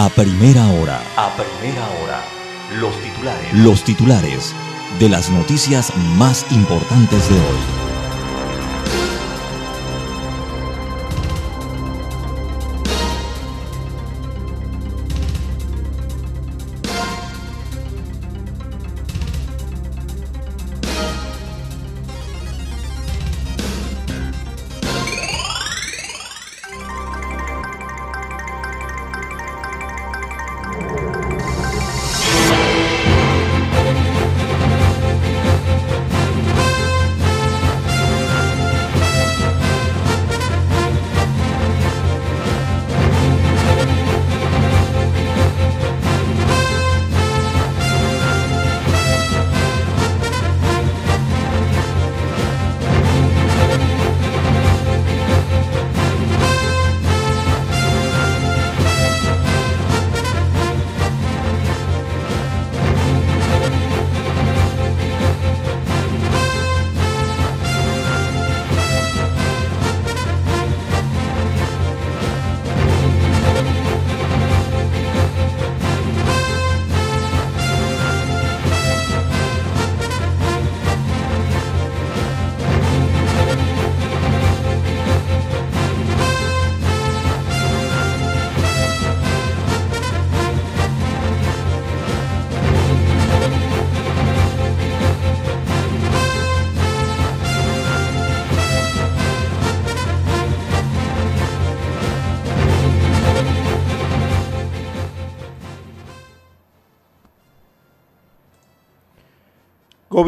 A primera hora. A primera hora. Los titulares. Los titulares de las noticias más importantes de hoy.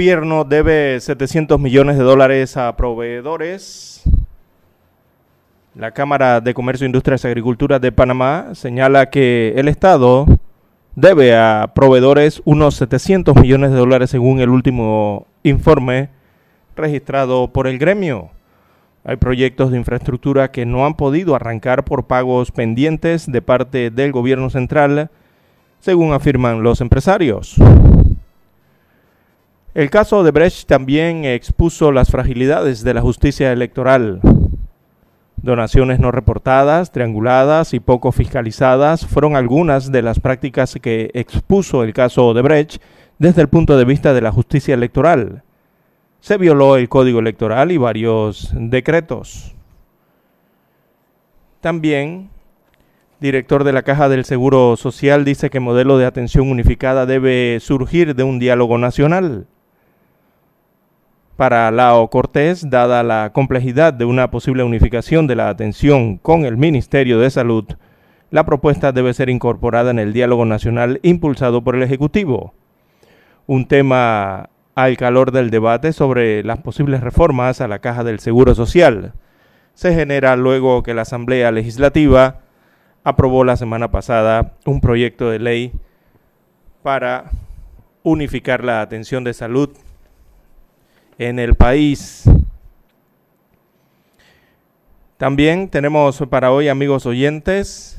Gobierno debe 700 millones de dólares a proveedores. La Cámara de Comercio, Industrias y Agricultura de Panamá señala que el Estado debe a proveedores unos 700 millones de dólares según el último informe registrado por el gremio. Hay proyectos de infraestructura que no han podido arrancar por pagos pendientes de parte del gobierno central, según afirman los empresarios. El caso de Brecht también expuso las fragilidades de la justicia electoral. Donaciones no reportadas, trianguladas y poco fiscalizadas fueron algunas de las prácticas que expuso el caso de Brecht desde el punto de vista de la justicia electoral. Se violó el código electoral y varios decretos. También, director de la Caja del Seguro Social dice que modelo de atención unificada debe surgir de un diálogo nacional. Para Lao Cortés, dada la complejidad de una posible unificación de la atención con el Ministerio de Salud, la propuesta debe ser incorporada en el diálogo nacional impulsado por el Ejecutivo. Un tema al calor del debate sobre las posibles reformas a la Caja del Seguro Social. Se genera luego que la Asamblea Legislativa aprobó la semana pasada un proyecto de ley para unificar la atención de salud en el país. También tenemos para hoy, amigos oyentes,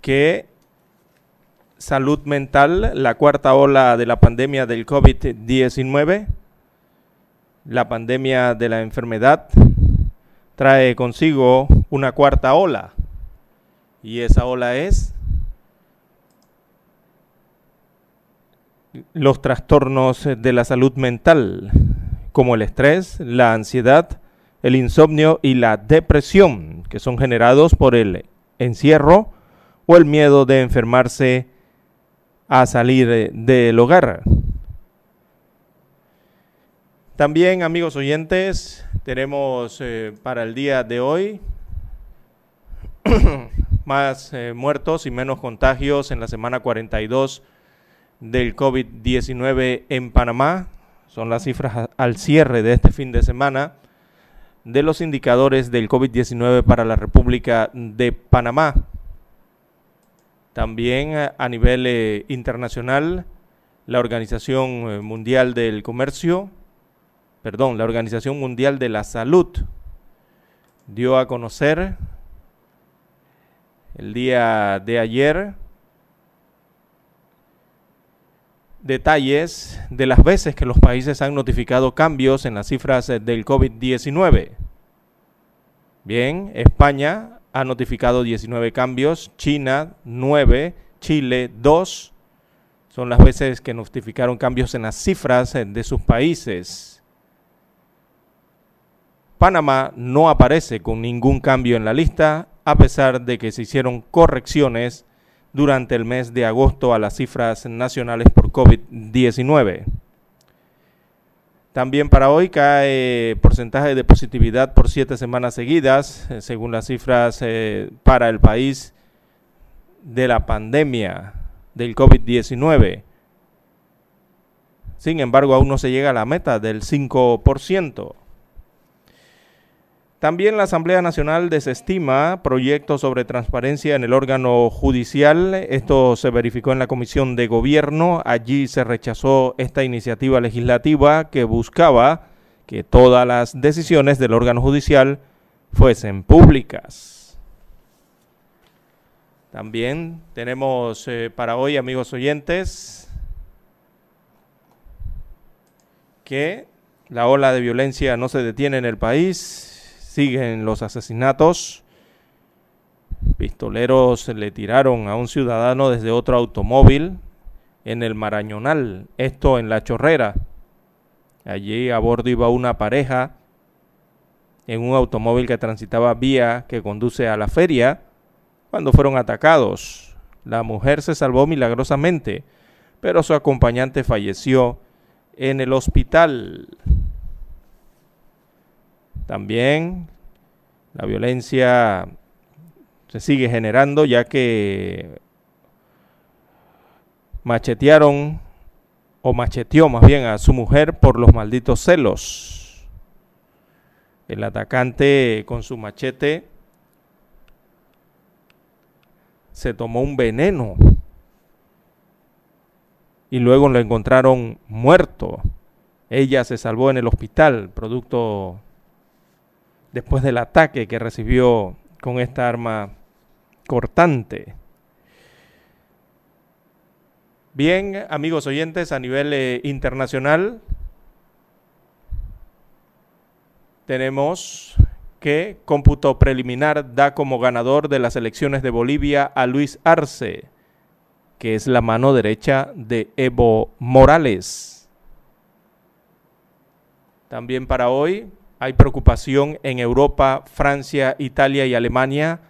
que salud mental, la cuarta ola de la pandemia del COVID-19, la pandemia de la enfermedad, trae consigo una cuarta ola. Y esa ola es los trastornos de la salud mental, como el estrés, la ansiedad, el insomnio y la depresión, que son generados por el encierro o el miedo de enfermarse a salir del hogar. También, amigos oyentes, tenemos eh, para el día de hoy más eh, muertos y menos contagios en la semana 42 del COVID-19 en Panamá. Son las cifras al cierre de este fin de semana de los indicadores del COVID-19 para la República de Panamá. También eh, a nivel eh, internacional, la Organización eh, Mundial del Comercio, perdón, la Organización Mundial de la Salud dio a conocer el día de ayer detalles de las veces que los países han notificado cambios en las cifras del COVID-19. Bien, España ha notificado 19 cambios, China 9, Chile 2. Son las veces que notificaron cambios en las cifras eh, de sus países. Panamá no aparece con ningún cambio en la lista, a pesar de que se hicieron correcciones durante el mes de agosto a las cifras nacionales por COVID-19. También para hoy cae porcentaje de positividad por siete semanas seguidas, eh, según las cifras eh, para el país de la pandemia del COVID-19. Sin embargo, aún no se llega a la meta del 5%. También la Asamblea Nacional desestima proyectos sobre transparencia en el órgano judicial. Esto se verificó en la Comisión de Gobierno. Allí se rechazó esta iniciativa legislativa que buscaba que todas las decisiones del órgano judicial fuesen públicas. También tenemos eh, para hoy, amigos oyentes, que la ola de violencia no se detiene en el país siguen los asesinatos. Pistoleros le tiraron a un ciudadano desde otro automóvil en el Marañonal, esto en La Chorrera. Allí a bordo iba una pareja en un automóvil que transitaba vía que conduce a la feria cuando fueron atacados. La mujer se salvó milagrosamente, pero su acompañante falleció en el hospital. También la violencia se sigue generando ya que machetearon o macheteó más bien a su mujer por los malditos celos. El atacante con su machete se tomó un veneno y luego lo encontraron muerto. Ella se salvó en el hospital, producto después del ataque que recibió con esta arma cortante. Bien, amigos oyentes, a nivel eh, internacional tenemos que cómputo preliminar da como ganador de las elecciones de Bolivia a Luis Arce, que es la mano derecha de Evo Morales. También para hoy hay preocupación en Europa, Francia, Italia y Alemania.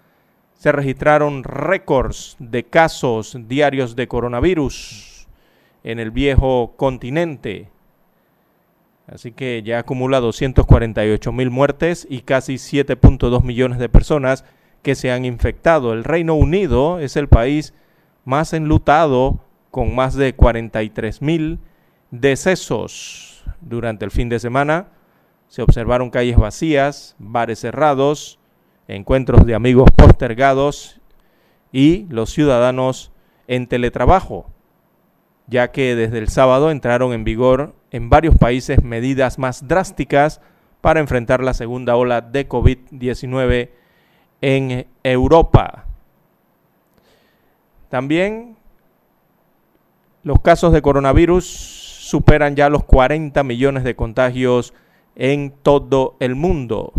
Se registraron récords de casos diarios de coronavirus en el viejo continente. Así que ya acumula 248 mil muertes y casi 7.2 millones de personas que se han infectado. El Reino Unido es el país más enlutado con más de 43 mil decesos durante el fin de semana se observaron calles vacías, bares cerrados, encuentros de amigos postergados y los ciudadanos en teletrabajo, ya que desde el sábado entraron en vigor en varios países medidas más drásticas para enfrentar la segunda ola de COVID-19 en Europa. También los casos de coronavirus superan ya los 40 millones de contagios en todo el mundo.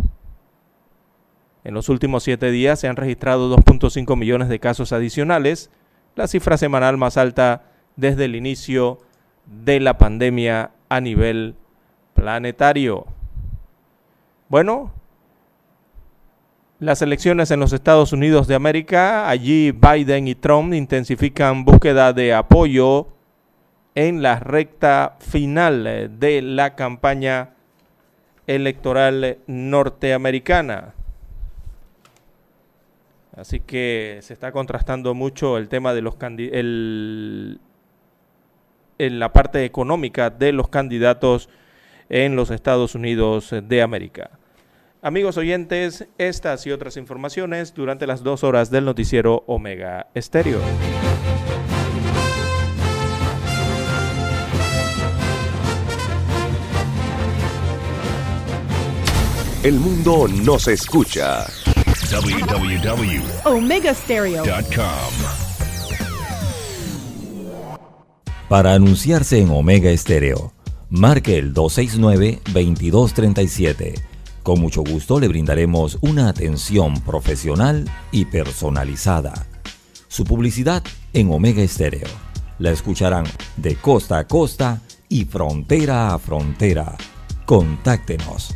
En los últimos siete días se han registrado 2.5 millones de casos adicionales, la cifra semanal más alta desde el inicio de la pandemia a nivel planetario. Bueno, las elecciones en los Estados Unidos de América, allí Biden y Trump intensifican búsqueda de apoyo en la recta final de la campaña electoral norteamericana. Así que se está contrastando mucho el tema de los el, en la parte económica de los candidatos en los Estados Unidos de América. Amigos oyentes, estas y otras informaciones durante las dos horas del noticiero Omega Estéreo. El mundo nos escucha. www.omegastereo.com Para anunciarse en Omega Estéreo, marque el 269-2237 Con mucho gusto le brindaremos una atención profesional y personalizada. Su publicidad en Omega Estéreo. La escucharán de costa a costa y frontera a frontera. Contáctenos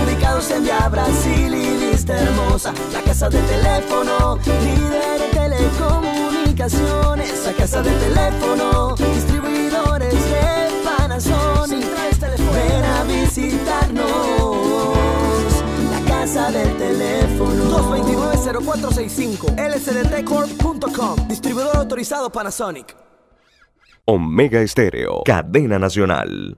ubicados en Via Brasil y lista hermosa. La casa del teléfono, líder en telecomunicaciones. La casa del teléfono, distribuidores de Panasonic. Ven a visitarnos casa del teléfono. 229-0465 lsdtcorp.com Distribuidor autorizado Panasonic. Omega Estéreo, cadena nacional.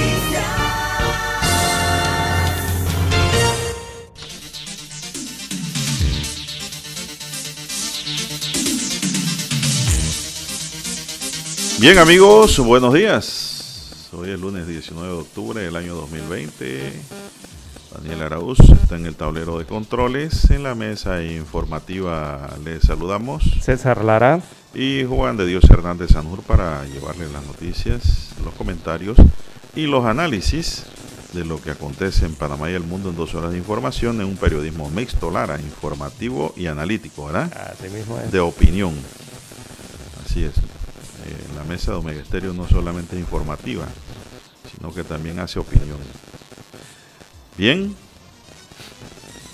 Bien amigos, buenos días. Hoy es lunes 19 de octubre del año 2020. Daniel Arauz está en el tablero de controles. En la mesa informativa les saludamos. César Lara y Juan de Dios Hernández Sanur para llevarles las noticias, los comentarios y los análisis de lo que acontece en Panamá y el mundo en dos horas de información en un periodismo mixto, Lara, informativo y analítico, ¿verdad? Así mismo es. De opinión. Así es. Eh, la mesa de Omega no solamente es informativa, sino que también hace opinión. Bien,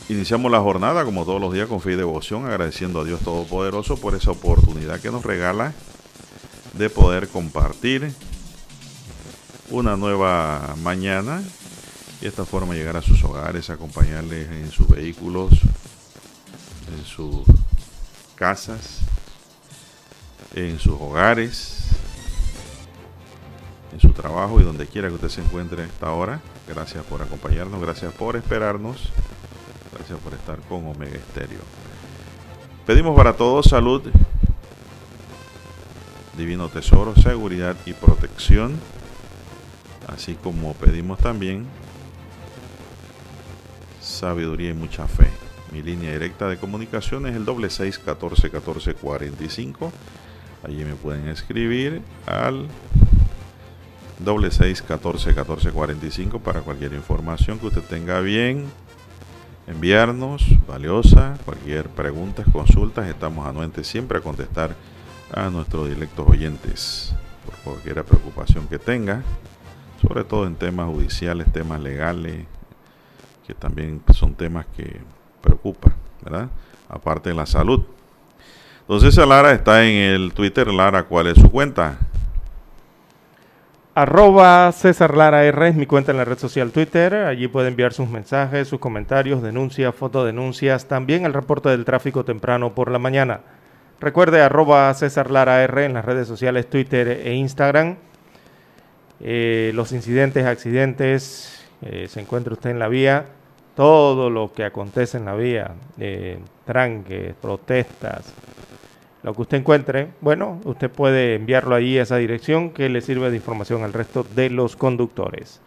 Iniciamos la jornada como todos los días con fe y devoción, agradeciendo a Dios Todopoderoso por esa oportunidad que nos regala de poder compartir una nueva mañana y esta forma llegar a sus hogares, acompañarles en sus vehículos, en sus casas, en sus hogares, en su trabajo y donde quiera que usted se encuentre a esta hora. Gracias por acompañarnos, gracias por esperarnos. Gracias por estar con Omega Estéreo. Pedimos para todos salud, divino tesoro, seguridad y protección. Así como pedimos también sabiduría y mucha fe. Mi línea directa de comunicación es el doble seis catorce catorce cuarenta y cinco. Allí me pueden escribir al doble seis catorce catorce cuarenta y cinco para cualquier información que usted tenga bien enviarnos, valiosa, cualquier pregunta, consultas, estamos anuentes siempre a contestar a nuestros directos oyentes por cualquier preocupación que tenga, sobre todo en temas judiciales, temas legales, que también son temas que preocupan, ¿verdad? Aparte de la salud. Entonces Lara está en el Twitter. Lara, ¿cuál es su cuenta? Arroba César Lara R es mi cuenta en la red social Twitter. Allí puede enviar sus mensajes, sus comentarios, denuncias, fotodenuncias, también el reporte del tráfico temprano por la mañana. Recuerde arroba César Lara R en las redes sociales Twitter e Instagram. Eh, los incidentes, accidentes, eh, se encuentra usted en la vía, todo lo que acontece en la vía, eh, tranques, protestas, lo que usted encuentre, bueno, usted puede enviarlo ahí a esa dirección que le sirve de información al resto de los conductores.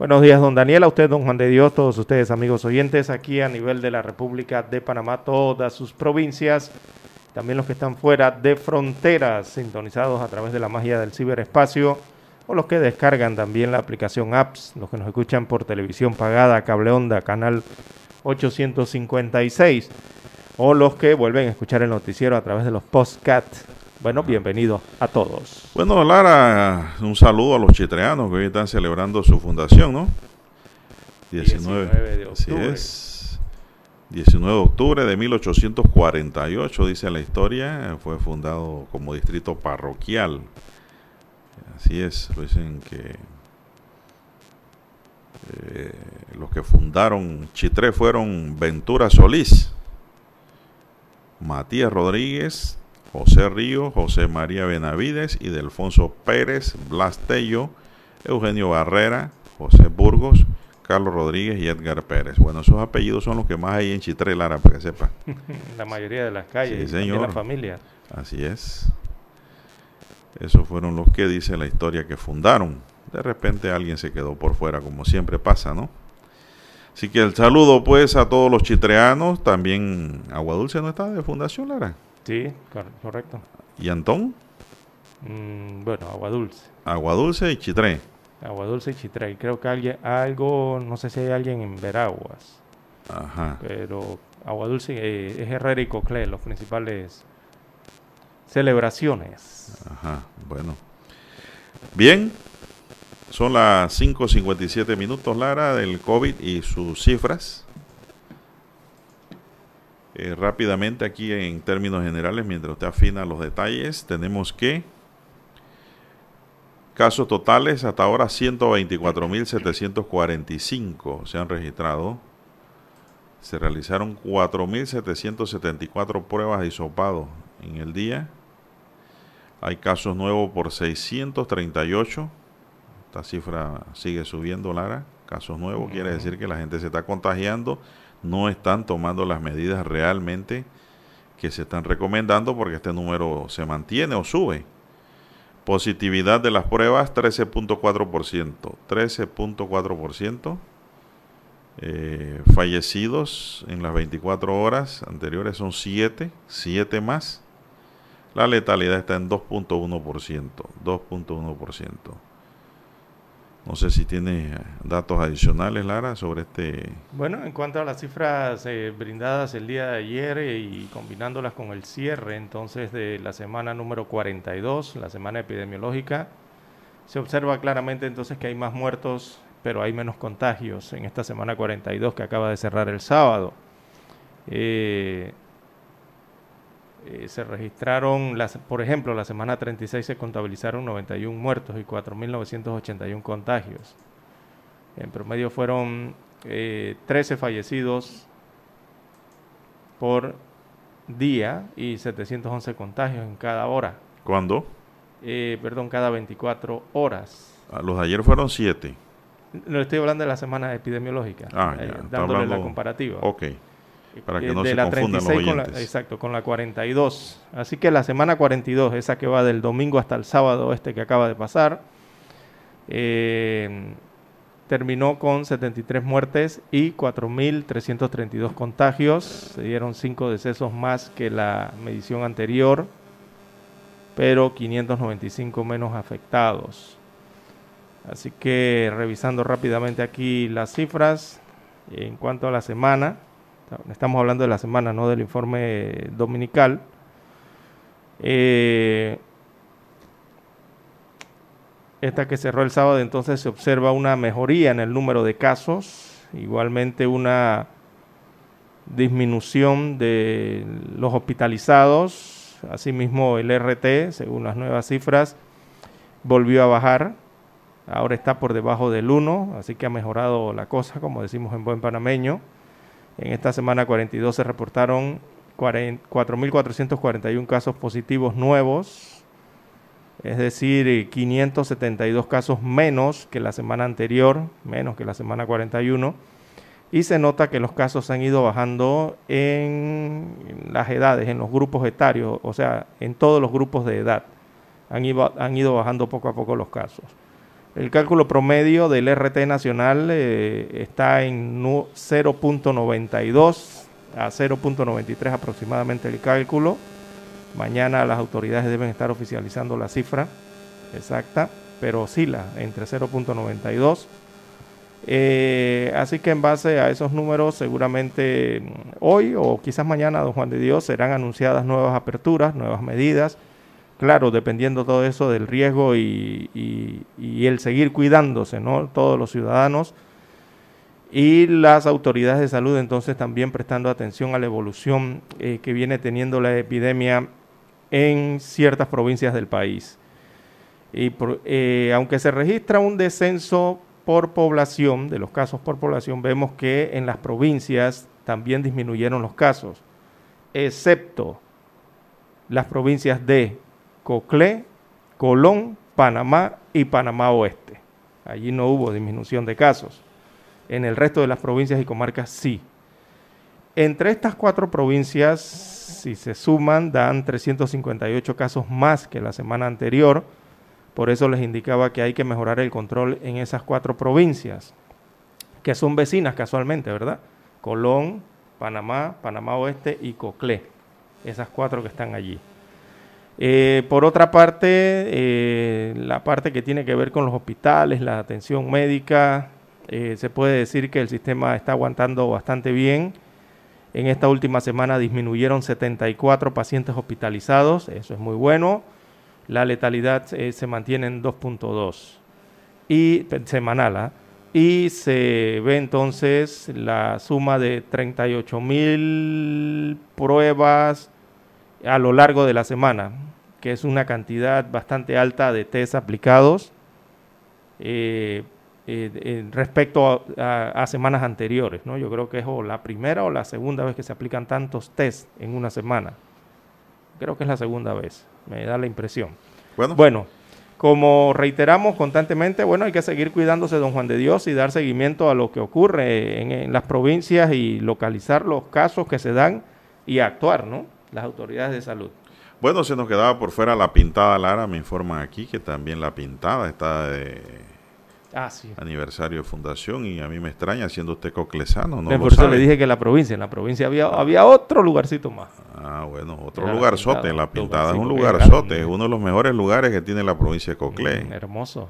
Buenos días, don Daniel, a usted, don Juan de Dios, todos ustedes, amigos oyentes, aquí a nivel de la República de Panamá, todas sus provincias, también los que están fuera de fronteras, sintonizados a través de la magia del ciberespacio, o los que descargan también la aplicación Apps, los que nos escuchan por televisión pagada, cable onda, canal 856 o los que vuelven a escuchar el noticiero a través de los podcasts. Bueno, bienvenidos a todos. Bueno, Lara, un saludo a los chitreanos que hoy están celebrando su fundación, ¿no? 19, de octubre. Así es. 19 de octubre de 1848, dice la historia, fue fundado como distrito parroquial. Así es, lo dicen que Eh, los que fundaron Chitré fueron Ventura Solís, Matías Rodríguez, José Río, José María Benavides y Delfonso Pérez, Blas Tello, Eugenio Barrera, José Burgos, Carlos Rodríguez y Edgar Pérez. Bueno, esos apellidos son los que más hay en Chitré, Lara, para que sepa. La mayoría de las calles Sí, y señor. de la familia. Así es. Esos fueron los que dice la historia que fundaron. De repente alguien se quedó por fuera, como siempre pasa, ¿no? Así que el saludo pues a todos los chitreanos. También Agua Dulce no está de fundación, Lara. Sí, cor- correcto. Y Antón, Mm, bueno, agua dulce. Agua Dulce y Chitré. Agua dulce y chitra. Y creo que alguien, algo, no sé si hay alguien en Veraguas, Ajá. pero agua dulce eh, es Herrera y Coclé, los principales celebraciones. Ajá. Bueno. Bien. Son las 5.57 minutos, Lara, del COVID y sus cifras. Eh, rápidamente aquí en términos generales, mientras usted afina los detalles, tenemos que casos totales hasta ahora 124.745 se han registrado. Se realizaron 4.774 pruebas de hisopado en el día. Hay casos nuevos por 638. Esta cifra sigue subiendo, Lara. Casos nuevos quiere decir que la gente se está contagiando. No están tomando las medidas realmente que se están recomendando porque este número se mantiene o sube. Positividad de las pruebas 13.4%. 13.4%. Eh, fallecidos en las 24 horas anteriores son 7, 7 más. La letalidad está en 2.1%, 2.1%. No sé si tiene datos adicionales, Lara, sobre este... Bueno, en cuanto a las cifras eh, brindadas el día de ayer eh, y combinándolas con el cierre entonces de la semana número 42, la semana epidemiológica, se observa claramente entonces que hay más muertos, pero hay menos contagios en esta semana 42 que acaba de cerrar el sábado. Eh, eh, se registraron, las, por ejemplo, la semana 36 se contabilizaron 91 muertos y 4.981 contagios. En promedio fueron eh, 13 fallecidos por día y 711 contagios en cada hora. ¿Cuándo? Eh, perdón, cada 24 horas. Ah, Los de ayer fueron 7. No estoy hablando de la semana epidemiológica, Ah, eh, ya, está dándole la hablando- comparativa. Ok. Para que Eh, no de se la confundan los 36 con la- exacto, con la 42. Así que la semana 42, esa que va del domingo hasta el sábado este que acaba de pasar, eh, terminó con 73 muertes y 4.332 contagios. Se dieron 5 decesos más que la medición anterior, pero 595 menos afectados. Así que revisando rápidamente aquí las cifras, en cuanto a la semana, estamos hablando de la semana, no del informe dominical. Eh, esta que cerró el sábado, entonces se observa una mejoría en el número de casos, igualmente una disminución de los hospitalizados, asimismo el RT, según las nuevas cifras, volvió a bajar, ahora está por debajo del 1, así que ha mejorado la cosa, como decimos en buen panameño. En esta semana 42 se reportaron 40 4.441 casos positivos nuevos, es decir, eh, 572 casos menos que la semana anterior, menos que la semana 41, y se nota que los casos han ido bajando en las edades, en los grupos etarios, o sea, en todos los grupos de edad. Han ido, han ido bajando poco a poco los casos. El cálculo promedio del RT nacional eh, está en nu- 0.92 a 0.93 aproximadamente el cálculo. Mañana las autoridades deben estar oficializando la cifra exacta, pero oscila entre 0.92. Eh, así que en base a esos números, seguramente mm, hoy o quizás mañana, don Juan de Dios, serán anunciadas nuevas aperturas, nuevas medidas. Claro, dependiendo todo eso del riesgo y, el seguir cuidándose, ¿no? Todos los ciudadanos y las autoridades de salud entonces también prestando atención a la evolución eh, que viene teniendo la epidemia en ciertas provincias del país. Y eh, aunque se registra un descenso por población, de los casos por población, vemos que en las provincias también disminuyeron los casos, excepto las provincias de Coclé, Colón, Panamá y Panamá Oeste. Allí no hubo disminución de casos. En el resto de las provincias y comarcas sí. Entre estas cuatro provincias, si se suman, dan 358 casos más que la semana anterior. Por eso les indicaba que hay que mejorar el control en esas cuatro provincias, que son vecinas casualmente, ¿verdad? Colón, Panamá, Panamá Oeste y Coclé. Esas cuatro que están allí. Eh, por otra parte, eh, la parte que tiene que ver con los hospitales, la atención médica, eh, se puede decir que el sistema está aguantando bastante bien. En esta última semana disminuyeron 74 pacientes hospitalizados, eso es muy bueno. La letalidad se mantiene en 2.2 y semanal. ¿ah? Y se ve entonces la suma de 38 mil pruebas a lo largo de la semana, que es una cantidad bastante alta de test aplicados eh, eh, respecto a, semanas anteriores. ¿no? Yo creo que es o la primera o la segunda vez que se aplican tantos test en una semana. Creo que es la segunda vez, me da la impresión. Bueno, bueno como reiteramos constantemente, bueno, hay que seguir cuidándose, don Juan de Dios, y dar seguimiento a lo que ocurre en las provincias y localizar los casos que se dan y actuar, ¿no? las autoridades de salud. Bueno, se nos quedaba por fuera la pintada Lara, me informan aquí que también la pintada está de ah, aniversario de fundación y a mí me extraña siendo usted coclesano, ¿no? Por eso le dije que en la provincia, en la provincia había, había otro lugarcito más. Ah, bueno, otro lugar sote, la pintada es un lugar sote, es uno de los mejores lugares que tiene la provincia de Coclé. Mm, hermoso.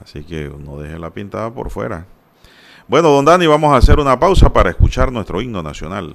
Así que no deje la pintada por fuera. Bueno, don Dani, vamos a hacer una pausa para escuchar nuestro himno nacional.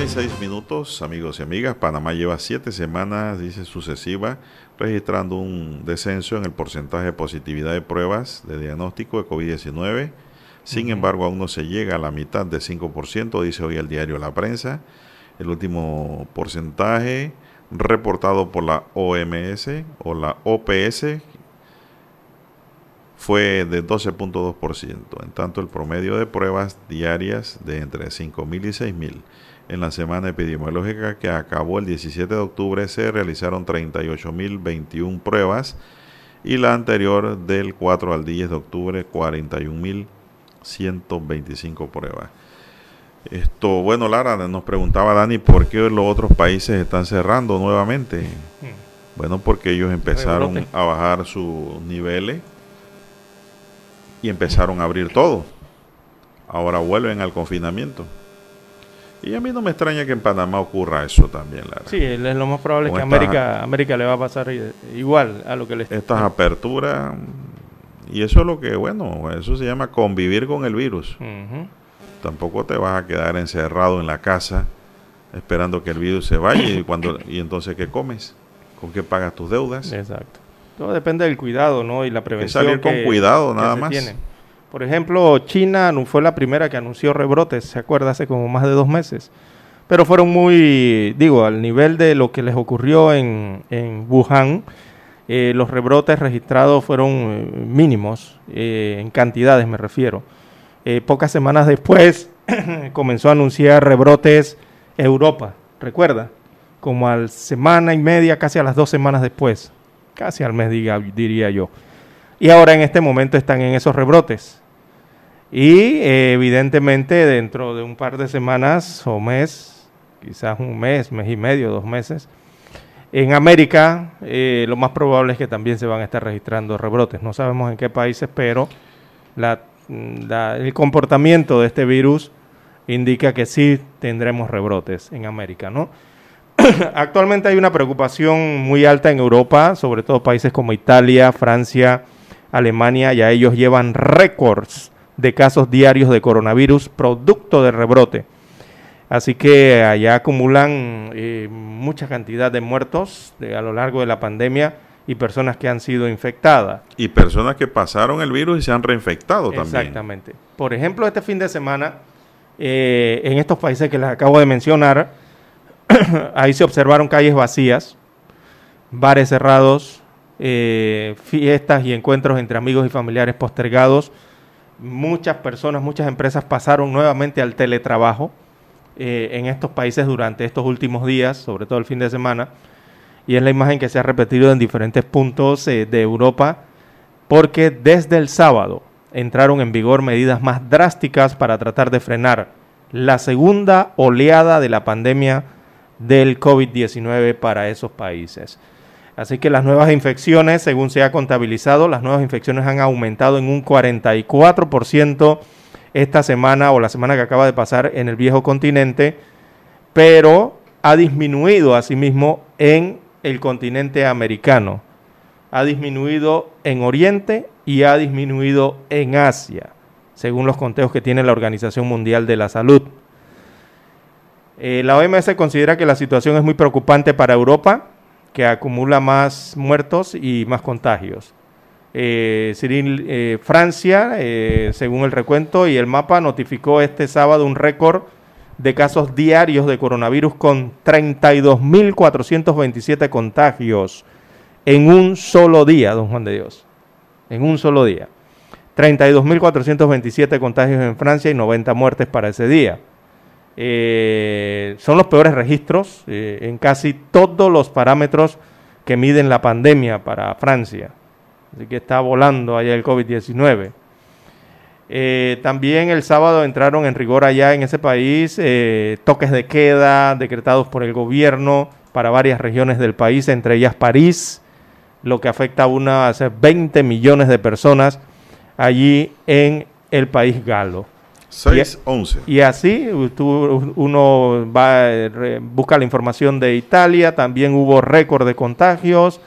6, 6 minutos, amigos y amigas. Panamá lleva siete semanas, dice sucesiva, registrando un descenso en el porcentaje de positividad de pruebas de diagnóstico de COVID-19. Sin embargo, aún no se llega a la mitad de 5%, dice hoy el diario La Prensa. El último porcentaje reportado por la OMS o la OPS fue de 12.2%, en tanto el promedio de pruebas diarias de entre 5.000 y 6.000. En la semana epidemiológica que acabó el 17 de octubre se realizaron 38.021 pruebas y la anterior del 4 al 10 de octubre 41.125 pruebas. Esto, bueno, Lara, nos preguntaba Dani por qué los otros países están cerrando nuevamente. Hmm. Bueno, porque ellos empezaron a bajar sus niveles y empezaron a abrir todo. Ahora vuelven al confinamiento. Y a mí no me extraña que en Panamá ocurra eso también, Lara. Sí, es lo más probable es que América, América le va a pasar igual a lo que le Estas aperturas, y eso es lo que, bueno, eso se llama convivir con el virus. Tampoco te vas a quedar encerrado en la casa esperando que el virus se vaya y, cuando, y entonces ¿qué comes? ¿Con qué pagas tus deudas? Exacto. Todo depende del cuidado, ¿no? Y la prevención. salir con cuidado, nada más. Por ejemplo, China fue la primera que anunció rebrotes, ¿se acuerda? Hace como más de dos meses. Pero fueron muy, digo, al nivel de lo que les ocurrió en, Wuhan, eh, los rebrotes registrados fueron eh, mínimos, eh, en cantidades me refiero. pocas semanas después comenzó a anunciar rebrotes Europa, recuerda, como a semana y media, casi a las dos semanas después casi al mes diría yo. Y ahora en este momento están en esos rebrotes. Y eh, evidentemente dentro de un par de semanas o mes, quizás un mes, mes y medio, dos meses, en América eh, lo más probable es que también se van a estar registrando rebrotes. No sabemos en qué países, pero el comportamiento de este virus indica que sí tendremos rebrotes en América, ¿no? Actualmente hay una preocupación muy alta en Europa, sobre todo países como Italia, Francia, Alemania, ya ellos llevan récords de casos diarios de coronavirus producto de rebrote. Así que allá acumulan eh, mucha cantidad de muertos a lo largo de la pandemia y personas que han sido infectadas. Y personas que pasaron el virus y se han reinfectado también. Exactamente. Por ejemplo, este fin de semana, eh, en estos países que les acabo de mencionar, ahí se observaron calles vacías, bares cerrados, eh, fiestas y encuentros entre amigos y familiares postergados. Muchas personas, muchas empresas pasaron nuevamente al teletrabajo eh, en estos países durante estos últimos días, sobre todo el fin de semana. Y es la imagen que se ha repetido en diferentes puntos eh, de Europa, porque desde el sábado entraron en vigor medidas más drásticas para tratar de frenar la segunda oleada de la pandemia del COVID-19 para esos países. Así que las nuevas infecciones, según se ha contabilizado, las nuevas infecciones han aumentado en un 44% esta semana o la semana que acaba de pasar en el viejo continente, pero ha disminuido asimismo en el continente americano, ha disminuido en Oriente y ha disminuido en Asia, según los conteos que tiene la Organización Mundial de la Salud. Eh, la OMS considera que la situación es muy preocupante para Europa, acumula más muertos y más contagios. Eh, eh, Francia, según el recuento y el mapa, notificó este sábado un récord de casos diarios de coronavirus con 32.427 contagios en un solo día, don Juan de Dios. En un solo día. 32.427 contagios en Francia y 90 muertes para ese día. Eh, son los peores registros eh, en casi todos los parámetros que miden la pandemia para Francia. Así que está volando allá el COVID-19. Eh, también el sábado entraron en rigor allá en ese país toques de queda decretados por el gobierno para varias regiones del país, entre ellas París, lo que afecta a unas 20 millones de personas allí en el país galo. 6-11. Y, así uno busca la información de Italia, también hubo récord de contagios.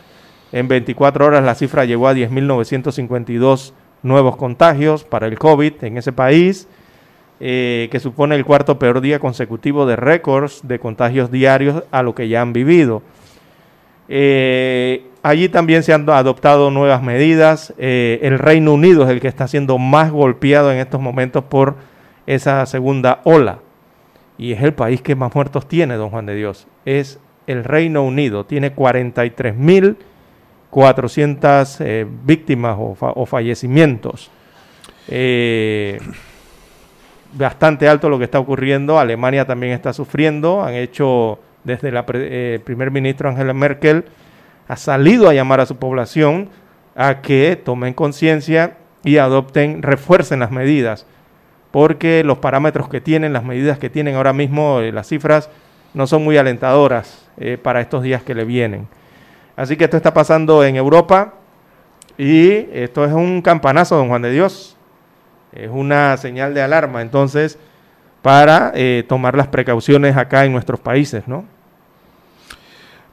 En 24 horas la cifra llegó a 10.952 nuevos contagios para el COVID en ese país, eh, que supone el cuarto peor día consecutivo de récords de contagios diarios a lo que ya han vivido. Eh, allí también se han adoptado nuevas medidas. Eh, el Reino Unido es el que está siendo más golpeado en estos momentos por esa segunda ola. Y es el país que más muertos tiene, don Juan de Dios. Es el Reino Unido. Tiene 43 mil 400 eh, víctimas o, fallecimientos. Eh, bastante alto lo que está ocurriendo. Alemania también está sufriendo. Han hecho, desde el eh, primer ministro Angela Merkel, ha salido a llamar a su población a que tomen conciencia y adopten, refuercen las medidas, porque los parámetros que tienen, las medidas que tienen ahora mismo, las cifras, no son muy alentadoras para estos días que le vienen. Así que esto está pasando en Europa y esto es un campanazo, don Juan de Dios. Es una señal de alarma, entonces, para eh, tomar las precauciones acá en nuestros países, ¿no?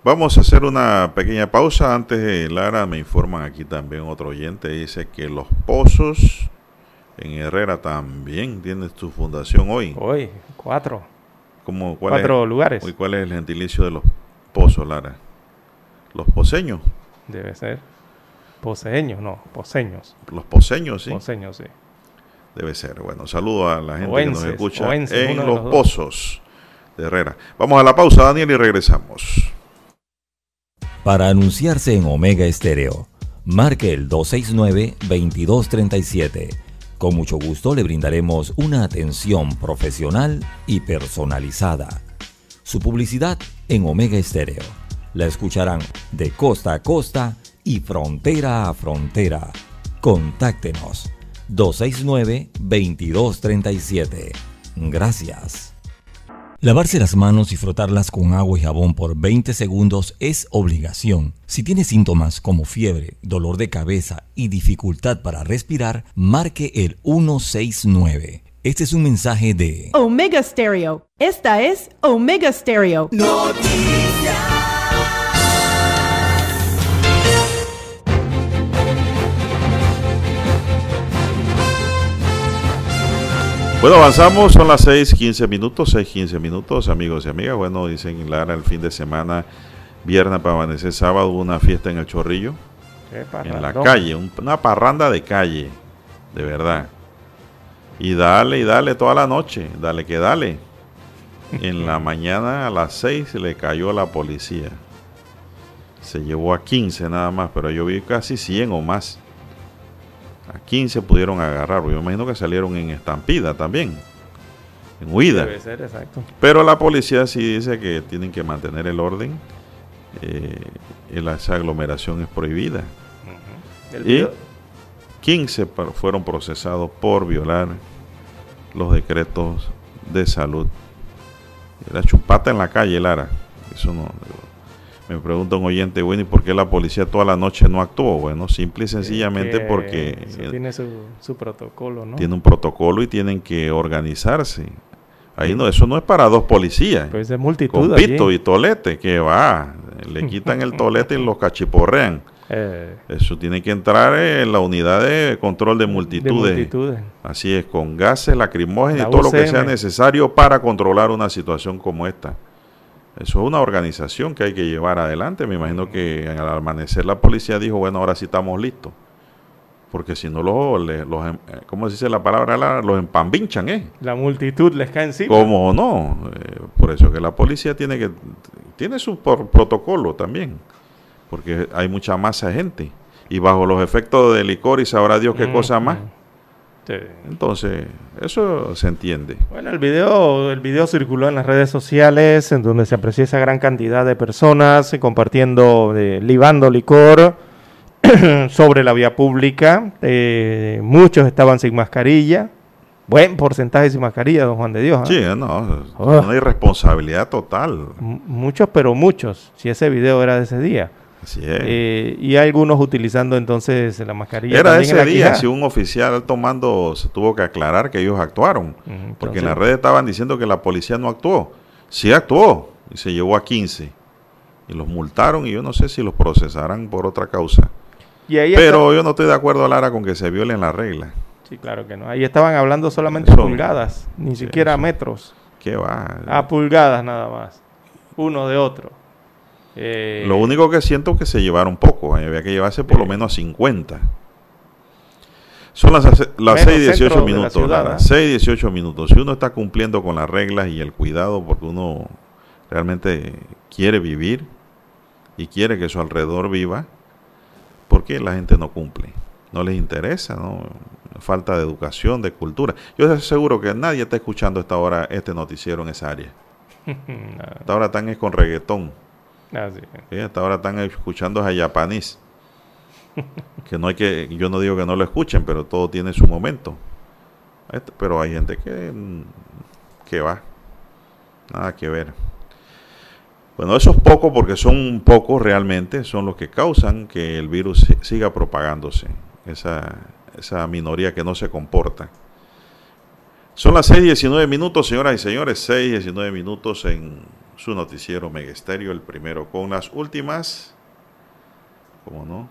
Vamos a hacer una pequeña pausa. Antes de Lara, me informan aquí también otro oyente, dice que los pozos en Herrera también tienen su fundación hoy. Hoy, cuatro. ¿Cómo, cuatro lugares. Hoy, ¿Cuál es el gentilicio de los pozos, Lara? Los poseños. Debe ser. Poseños, no, poseños. Los poseños, sí. Poseños, sí. Debe ser. Bueno, saludo a la gente que nos escucha en los, pozos de Herrera. Vamos a la pausa, Daniel, y regresamos. Para anunciarse en Omega Estéreo, marque el 269-2237. Con mucho gusto le brindaremos una atención profesional y personalizada. Su publicidad en Omega Estéreo la escucharán de costa a costa y frontera a frontera. Contáctenos 269-2237. Gracias. Lavarse las manos y frotarlas con agua y jabón por 20 segundos es obligación. Si tiene síntomas como fiebre, dolor de cabeza y dificultad para respirar, marque el 169. Este es un mensaje de Omega Stereo. Esta es Omega Stereo. Bueno, avanzamos, son las 6:15 minutos, 6:15 minutos, amigos y amigas. Bueno, dicen Lara, el fin de semana, viernes para amanecer sábado, hubo una fiesta en el Chorrillo, en la calle, una parranda de calle, de verdad. Y dale, y dale toda la noche, dale que dale. En la mañana a las 6 le cayó la policía. Se llevó a 15 nada más, pero yo vi casi 100 o más. A 15 pudieron agarrar, yo imagino que salieron en estampida también, en huida. Debe ser, exacto. Pero la policía sí dice que tienen que mantener el orden. Eh, esa aglomeración es prohibida. Y 15 fueron procesados por violar los decretos de salud. Era chupata en la calle, Lara. Eso no, me pregunta un oyente, bueno, ¿y por qué la policía toda la noche no actuó? Bueno, simple y sencillamente porque... tiene su, protocolo, ¿no? Tiene un protocolo y tienen que organizarse. Ahí no, eso no es para dos policías. Pues es multitud. Con pito y tolete, que va. Le quitan el tolete y los cachiporrean. Eh. Eso tiene que entrar en la unidad de control de multitudes. Así es, con gases lacrimógenos y todo lo que sea necesario para controlar una situación como esta. Eso es una organización que hay que llevar adelante. Me imagino que al amanecer la policía dijo, bueno, ahora sí estamos listos. Porque si no, los, los em, eh, ¿cómo se dice la palabra? Los empambinchan, ¿eh? La multitud les cae encima. ¿Cómo no? Eh, por eso que la policía tiene que tiene su protocolo también. Porque hay mucha masa de gente. Y bajo los efectos de licor y sabrá Dios qué cosa más. Entonces, eso se entiende. Bueno, el video, el video circuló en las redes sociales en donde se aprecia esa gran cantidad de personas compartiendo, libando licor sobre la vía pública. Eh, muchos estaban sin mascarilla. Buen porcentaje sin mascarilla, don Juan de Dios. ¿ah? Sí, no, oh. una irresponsabilidad total. muchos, pero muchos, si ese video era de ese día. Así es. Eh, y algunos utilizando entonces la mascarilla. Era ese día, si un oficial tomando se tuvo que aclarar que ellos actuaron. porque en las redes estaban diciendo que la policía no actuó. Sí actuó y se llevó a 15. Y los multaron y yo no sé si los procesarán por otra causa. Pero yo no estoy de acuerdo, Lara, con que se violen las reglas. Sí, claro que no. Ahí estaban hablando solamente de pulgadas, ni siquiera metros. ¿Qué va? A pulgadas nada más. Uno de otro. Eh, lo único que siento es que se llevaron poco. Eh, había que llevarse por lo menos a 50. Son las, las 6 y 18 minutos. 6 y 18 minutos. Si uno está cumpliendo con las reglas y el cuidado porque uno realmente quiere vivir y quiere que su alrededor viva, ¿por qué la gente no cumple? No les interesa, ¿no? falta de educación, de cultura. Yo estoy seguro que nadie está escuchando esta hora este noticiero en esa área. Esta hora están es con reggaetón. Ah, esta hora están escuchando a japonés. que no hay que, yo no digo que no lo escuchen, pero todo tiene su momento. Pero hay gente que, que va. Nada que ver. Bueno, esos pocos, porque son pocos realmente, son los que causan que el virus siga propagándose. Esa, esa minoría que no se comporta. Son las 6.19 minutos, señoras y señores, 6.19 minutos en su noticiero Megesterio, el primero con las últimas. ¿Cómo no?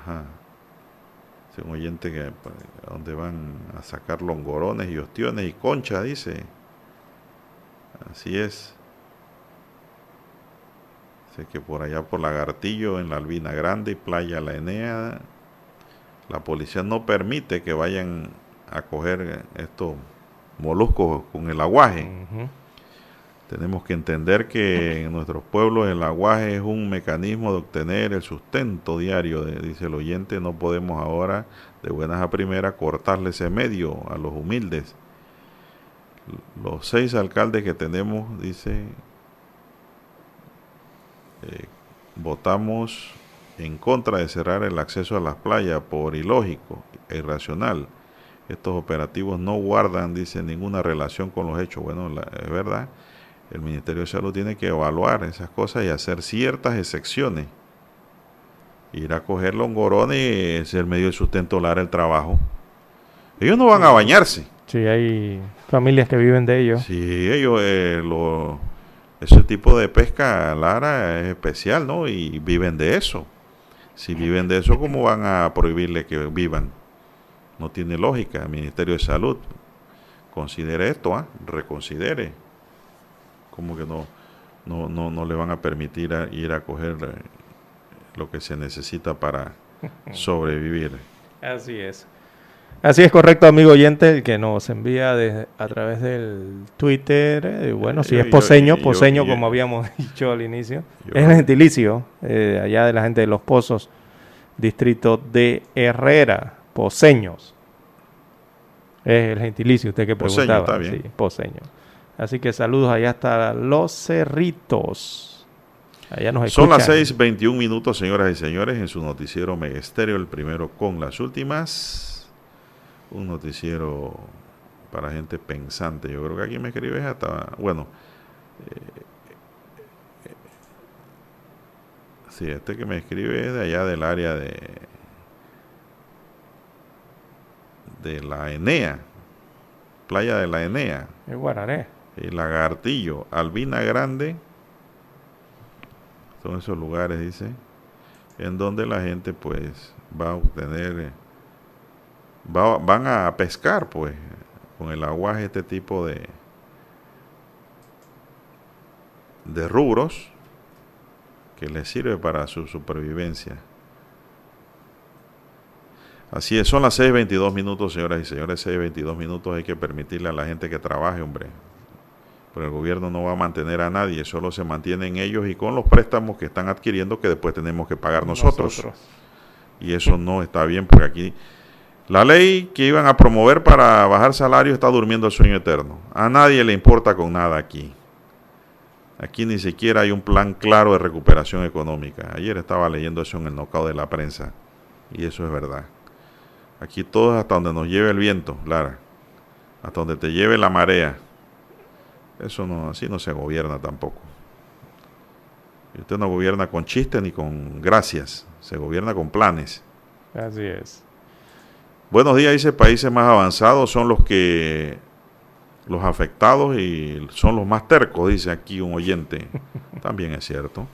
Ajá. Es un oyente que pues, donde van a sacar longorones y ostiones y concha, dice. Así es. Sé que por allá por Lagartillo, en la Albina Grande y Playa La Enea, la policía no permite que vayan a coger estos moluscos con el aguaje. Tenemos que entender que en nuestros pueblos el aguaje es un mecanismo de obtener el sustento diario, dice el oyente, no podemos ahora de buenas a primeras cortarle ese medio a los humildes. Los seis alcaldes que tenemos, dice, eh, votamos en contra de cerrar el acceso a las playas por ilógico e irracional. Estos operativos no guardan, dice, ninguna relación con los hechos. Bueno, es verdad, el Ministerio de Salud tiene que evaluar esas cosas y hacer ciertas excepciones. Ir a coger longorones y es el medio de sustento lar el trabajo. Ellos no van a bañarse. Sí, hay familias que viven de ellos. Sí, ellos, eh, lo, ese tipo de pesca, Lara, es especial, ¿no? Y viven de eso. Si viven de eso, ¿cómo van a prohibirle que vivan? No tiene lógica. El Ministerio de Salud, considere esto, ¿ah? reconsidere. ¿Cómo que no, no, no, no le van a permitir ir a coger eh, lo que se necesita para sobrevivir? Así es. Así es correcto, amigo oyente, el que nos envía a través del Twitter. Eh, bueno, si es poseño, poseño, como habíamos dicho al inicio. es el gentilicio, eh, allá de la gente de Los Pozos, distrito de Herrera, poseños. Es el gentilicio, usted que preguntaba. Poseño, Sí, poseño. Así que saludos allá hasta Los Cerritos. Allá nos Son las 6:21 minutos, señoras y señores, en su noticiero Megesterio, el primero con las últimas un noticiero para gente pensante. Yo creo que aquí me escribes hasta, bueno, eh, sí, este que me escribe es de allá del área de de la Enea, playa de la Enea. El Guarané. El Lagartillo, Albina Grande. Son esos lugares, dice, en donde la gente pues va a obtener eh, van a pescar, pues, con el aguaje este tipo de, de rubros que les sirve para su supervivencia. Así es, son las 6.22 minutos, señoras y señores, 6.22 minutos hay que permitirle a la gente que trabaje, hombre. Pero el gobierno no va a mantener a nadie, solo se mantienen ellos y con los préstamos que están adquiriendo que después tenemos que pagar nosotros. nosotros. Y eso no está bien porque aquí la ley que iban a promover para bajar salario está durmiendo el sueño eterno. A nadie le importa con nada aquí. Aquí ni siquiera hay un plan claro de recuperación económica. Ayer estaba leyendo eso en el nocao de la prensa. Y eso es verdad. Aquí todo es hasta donde nos lleve el viento, Lara. Hasta donde te lleve la marea. Eso no, así no se gobierna tampoco. Y usted no gobierna con chistes ni con gracias. Se gobierna con planes. Así es. Buenos días, dice países más avanzados son los que los afectados y son los más tercos, dice aquí un oyente. También es cierto.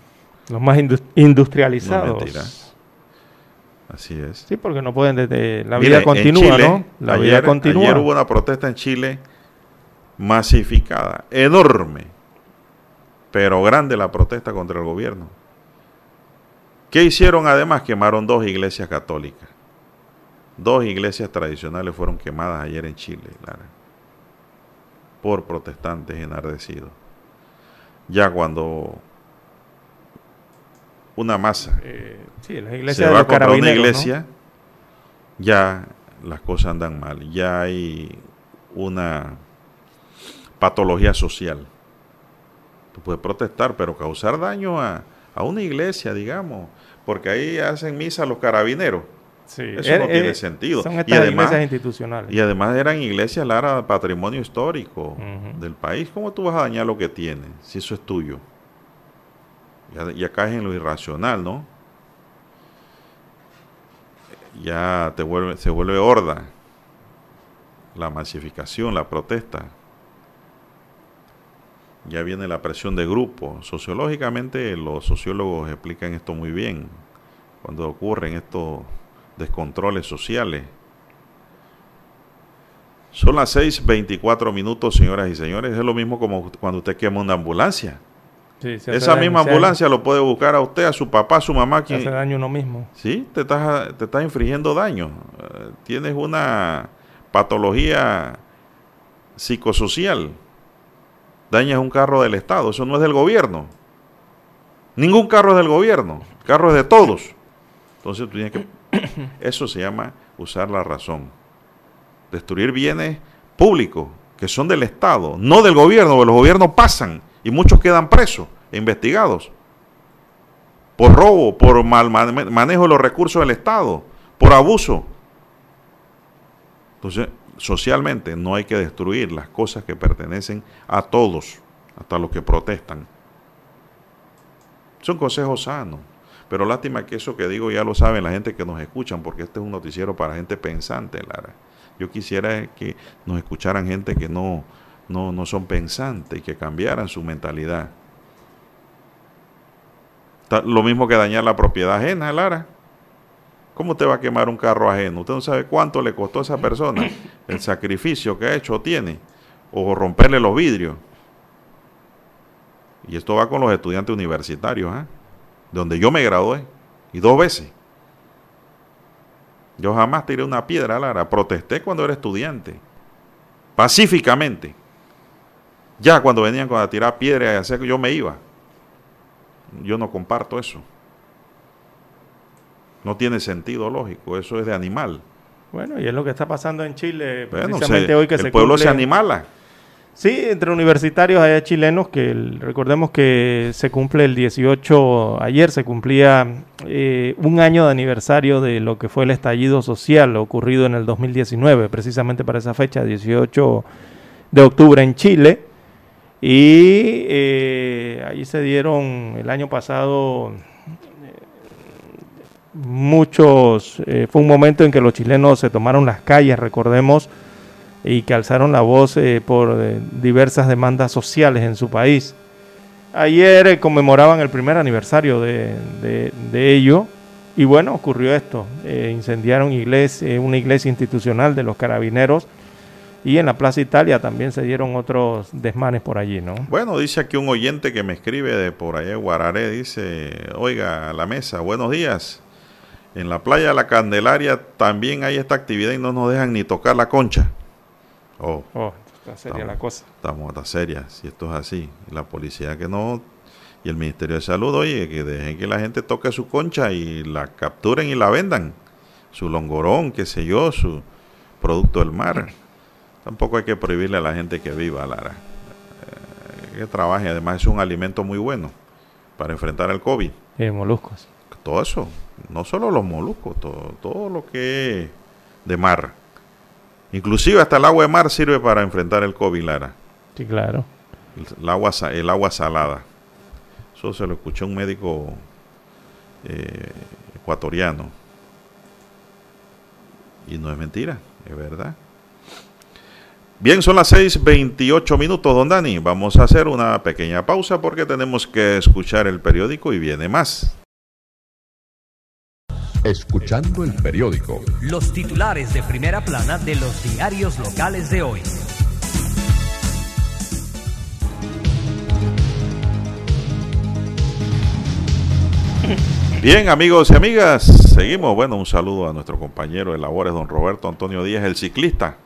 Los más industrializados. No Así es. Sí, porque no pueden desde la vida continúa, ¿no? La vida continúa. Ayer hubo una protesta en Chile masificada, enorme, pero grande la protesta contra el gobierno. ¿Qué hicieron además? Quemaron dos iglesias católicas. Dos iglesias tradicionales fueron quemadas ayer en Chile, Lara, por protestantes enardecidos. Ya cuando una masa eh, se va a comprar una iglesia, ya las cosas andan mal, ya hay una patología social. Tú puedes protestar, pero causar daño a, a una iglesia, digamos, porque ahí hacen misa los carabineros eso no tiene sentido. y además, institucionales. Y además eran iglesias, Lara, patrimonio histórico del país. ¿Cómo tú vas a dañar lo que tiene si eso es tuyo? Ya, ya caes en lo irracional, ¿no? Ya te vuelve, se vuelve horda la masificación, la protesta. Ya viene la presión de grupo. Sociológicamente los sociólogos explican esto muy bien. Cuando ocurren estos descontroles sociales. Son las 6:24 minutos, señoras y señores. Es lo mismo como cuando usted quema una ambulancia. Esa misma ambulancia lo puede buscar a usted, a su papá, a su mamá. Quien, hace daño uno mismo. Sí, te estás, te estás infringiendo daño. Eh, tienes una patología psicosocial. Dañas un carro del Estado. Eso no es del gobierno. Ningún carro es del gobierno. El carro es de todos. Entonces tú tienes que eso se llama usar la razón. Destruir bienes públicos que son del Estado, no del gobierno, porque los gobiernos pasan y muchos quedan presos e investigados por robo, por mal manejo de los recursos del Estado, por abuso. Entonces, socialmente no hay que destruir las cosas que pertenecen a todos, hasta los que protestan. Son consejos sanos. Pero lástima que eso que digo ya lo saben la gente que nos escuchan, porque este es un noticiero para gente pensante, Lara. Yo quisiera que nos escucharan gente que no, no, no son pensantes y que cambiaran su mentalidad. Lo mismo que dañar la propiedad ajena, Lara. ¿Cómo usted va a quemar un carro ajeno? Usted no sabe cuánto le costó a esa persona, el sacrificio que ha hecho tiene, o romperle los vidrios. Y esto va con los estudiantes universitarios. ¿eh? donde yo me gradué, y dos veces. Yo jamás tiré una piedra, Lara. Protesté cuando era estudiante. Pacíficamente. Ya cuando venían a tirar piedra y hacer que yo me iba. Yo no comparto eso. No tiene sentido lógico. Eso es de animal. Bueno, y es lo que está pasando en Chile. precisamente hoy que el pueblo se animala. Sí, entre universitarios hay chilenos que recordemos que se cumple el 18, ayer se cumplía eh, un año de aniversario de lo que fue el estallido social ocurrido en el 2019, precisamente para esa fecha, 18 de octubre en Chile. Y eh, allí se dieron el año pasado muchos, fue un momento en que los chilenos se tomaron las calles, recordemos, y que alzaron la voz eh, por eh, diversas demandas sociales en su país. Ayer eh, conmemoraban el primer aniversario de, de, ello y bueno, ocurrió esto. incendiaron iglesia, una iglesia institucional de los carabineros y en la Plaza Italia también se dieron otros desmanes por allí, ¿no? Bueno, dice aquí un oyente que me escribe de por allá Guararé, dice, oiga, a la mesa, buenos días. En la playa de la Candelaria también hay esta actividad y no nos dejan ni tocar la concha. Oh, oh está seria la cosa. Estamos hasta seria, si esto es así. La policía que no, y el Ministerio de Salud, oye, que dejen que la gente toque su concha y la capturen y la vendan. Su longorón, qué sé yo, su producto del mar. Tampoco hay que prohibirle a la gente que viva, Lara. Eh, que trabaje. Además es un alimento muy bueno para enfrentar el COVID. Eh, moluscos. Todo eso, no solo los moluscos, todo, todo lo que es de mar. Inclusive hasta el agua de mar sirve para enfrentar el COVID, Lara. Sí, claro. El, agua, el agua salada. Eso se lo escuchó un médico eh, ecuatoriano. Y no es mentira, es verdad. Bien, son las 6:28 minutos, don Dani. Vamos a hacer una pequeña pausa porque tenemos que escuchar el periódico y viene más. Escuchando el periódico. Los titulares de primera plana de los diarios locales de hoy. Bien, amigos y amigas, seguimos. Bueno, un saludo a nuestro compañero de labores, don Roberto Antonio Díaz, el ciclista,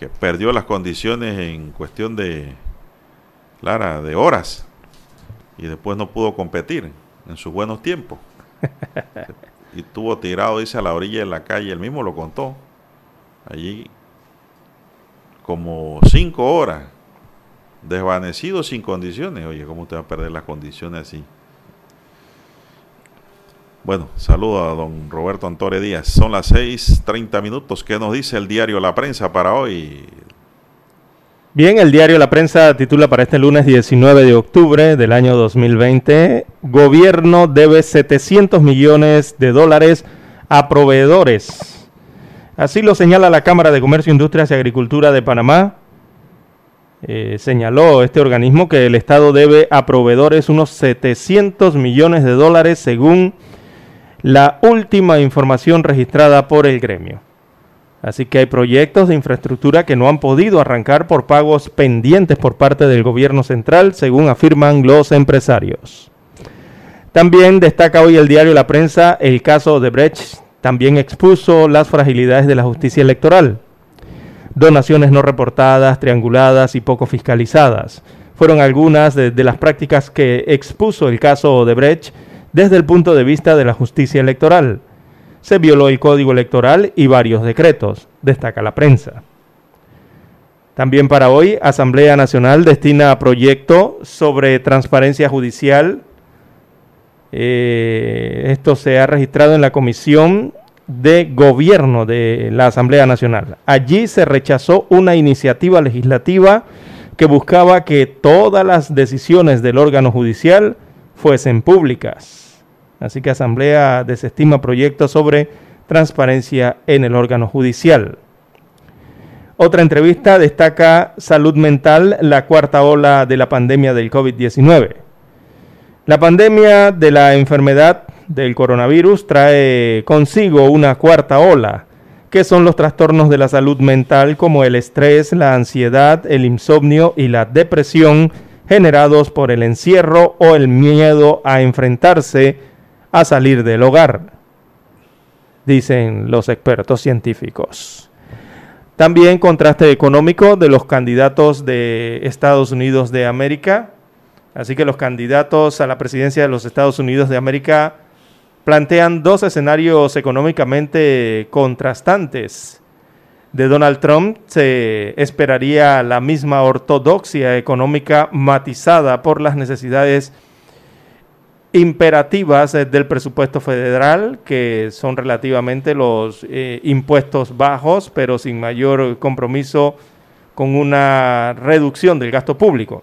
que perdió las condiciones en cuestión de, Clara, de horas, y después no pudo competir en sus buenos tiempos. y estuvo tirado, dice, a la orilla de la calle, él mismo lo contó, allí como cinco horas, desvanecido sin condiciones. Oye, ¿cómo usted va a perder las condiciones así? Bueno, saludo a don Roberto Antore Díaz. Son las 6:30 minutos. ¿Qué nos dice el diario La Prensa para hoy? Bien, el diario La Prensa titula para este lunes 19 de octubre del año 2020, Gobierno debe 700 millones de dólares a proveedores. Así lo señala la Cámara de Comercio, Industrias y Agricultura de Panamá. Eh, señaló este organismo que el Estado debe a proveedores unos 700 millones de dólares según la última información registrada por el gremio. Así que hay proyectos de infraestructura que no han podido arrancar por pagos pendientes por parte del gobierno central, según afirman los empresarios. También destaca hoy el diario La Prensa el caso de Brecht. También expuso las fragilidades de la justicia electoral. Donaciones no reportadas, trianguladas y poco fiscalizadas. Fueron algunas de, de las prácticas que expuso el caso de Brecht desde el punto de vista de la justicia electoral. Se violó el código electoral y varios decretos, destaca la prensa. También para hoy, Asamblea Nacional destina proyecto sobre transparencia judicial. Eh, esto se ha registrado en la Comisión de Gobierno de la Asamblea Nacional. Allí se rechazó una iniciativa legislativa que buscaba que todas las decisiones del órgano judicial fuesen públicas. Así que Asamblea desestima proyectos sobre transparencia en el órgano judicial. Otra entrevista destaca salud mental, la cuarta ola de la pandemia del COVID-19. La pandemia de la enfermedad del coronavirus trae consigo una cuarta ola, que son los trastornos de la salud mental como el estrés, la ansiedad, el insomnio y la depresión generados por el encierro o el miedo a enfrentarse a salir del hogar, dicen los expertos científicos. También contraste económico de los candidatos de Estados Unidos de América. Así que los candidatos a la presidencia de los Estados Unidos de América plantean dos escenarios económicamente contrastantes. De Donald Trump se esperaría la misma ortodoxia económica matizada por las necesidades imperativas del presupuesto federal, que son relativamente los eh, impuestos bajos, pero sin mayor compromiso con una reducción del gasto público.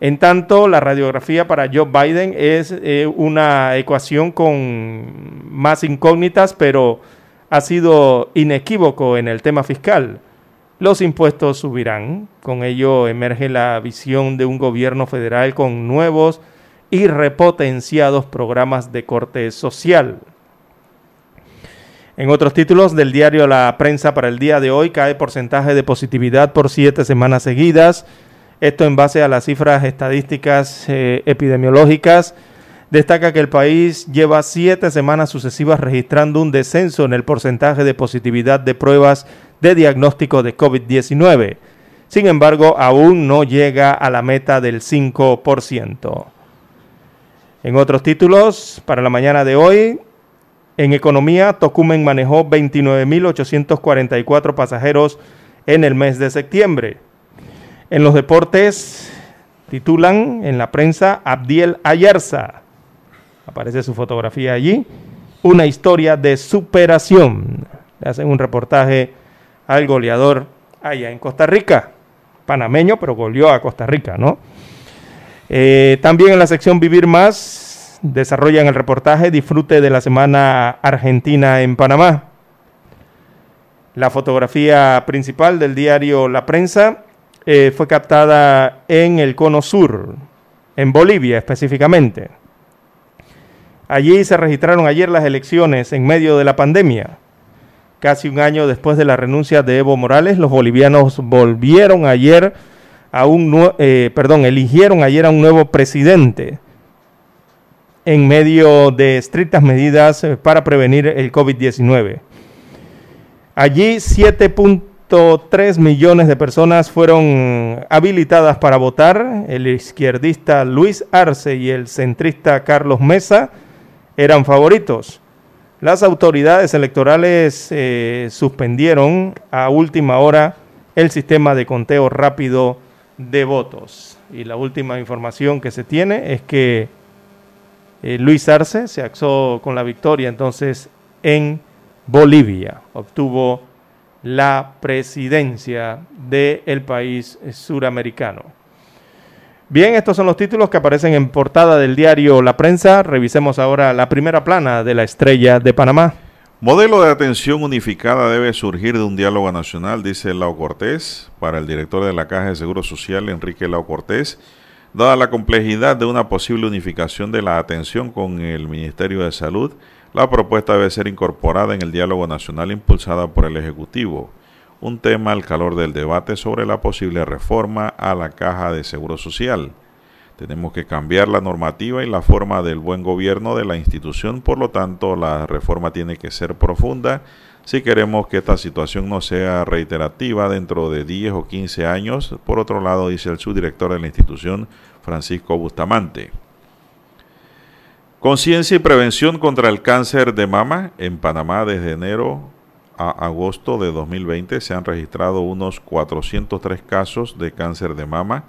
En tanto, la radiografía para Joe Biden es eh, una ecuación con más incógnitas, pero ha sido inequívoco en el tema fiscal. Los impuestos subirán, con ello emerge la visión de un gobierno federal con nuevos y repotenciados programas de corte social. En otros títulos del diario La Prensa para el día de hoy cae porcentaje de positividad por siete semanas seguidas. Esto en base a las cifras estadísticas eh, epidemiológicas. Destaca que el país lleva siete semanas sucesivas registrando un descenso en el porcentaje de positividad de pruebas de diagnóstico de COVID-19. Sin embargo, aún no llega a la meta del 5%. En otros títulos, para la mañana de hoy, en economía, Tocumen manejó 29.844 pasajeros en el mes de septiembre. En los deportes titulan en la prensa Abdiel Ayarza. Aparece su fotografía allí. Una historia de superación. Le hacen un reportaje al goleador allá en Costa Rica. Panameño, pero goleó a Costa Rica, ¿no? Eh, también en la sección Vivir Más desarrollan el reportaje Disfrute de la Semana Argentina en Panamá. La fotografía principal del diario La Prensa eh, fue captada en el Cono Sur, en Bolivia específicamente. Allí se registraron ayer las elecciones en medio de la pandemia. Casi un año después de la renuncia de Evo Morales, los bolivianos volvieron ayer a eh, perdón, eligieron ayer a un nuevo presidente en medio de estrictas medidas eh, para prevenir el COVID-19. Allí 7.3 millones de personas fueron habilitadas para votar. El izquierdista Luis Arce y el centrista Carlos Mesa eran favoritos. Las autoridades electorales eh, suspendieron a última hora el sistema de conteo rápido de votos. Y la última información que se tiene es que eh, Luis Arce se axó con la victoria entonces en Bolivia. Obtuvo la presidencia del país suramericano. Bien, estos son los títulos que aparecen en portada del diario La Prensa. Revisemos ahora la primera plana de la estrella de Panamá. Modelo de atención unificada debe surgir de un diálogo nacional, dice Lau Cortés, para el director de la Caja de Seguro Social, Enrique Lau Cortés. Dada la complejidad de una posible unificación de la atención con el Ministerio de Salud, la propuesta debe ser incorporada en el diálogo nacional impulsada por el Ejecutivo, un tema al calor del debate sobre la posible reforma a la Caja de Seguro Social. Tenemos que cambiar la normativa y la forma del buen gobierno de la institución, por lo tanto la reforma tiene que ser profunda si queremos que esta situación no sea reiterativa dentro de 10 o 15 años. Por otro lado, dice el subdirector de la institución, Francisco Bustamante. Conciencia y prevención contra el cáncer de mama. En Panamá desde enero a agosto de 2020 se han registrado unos 403 casos de cáncer de mama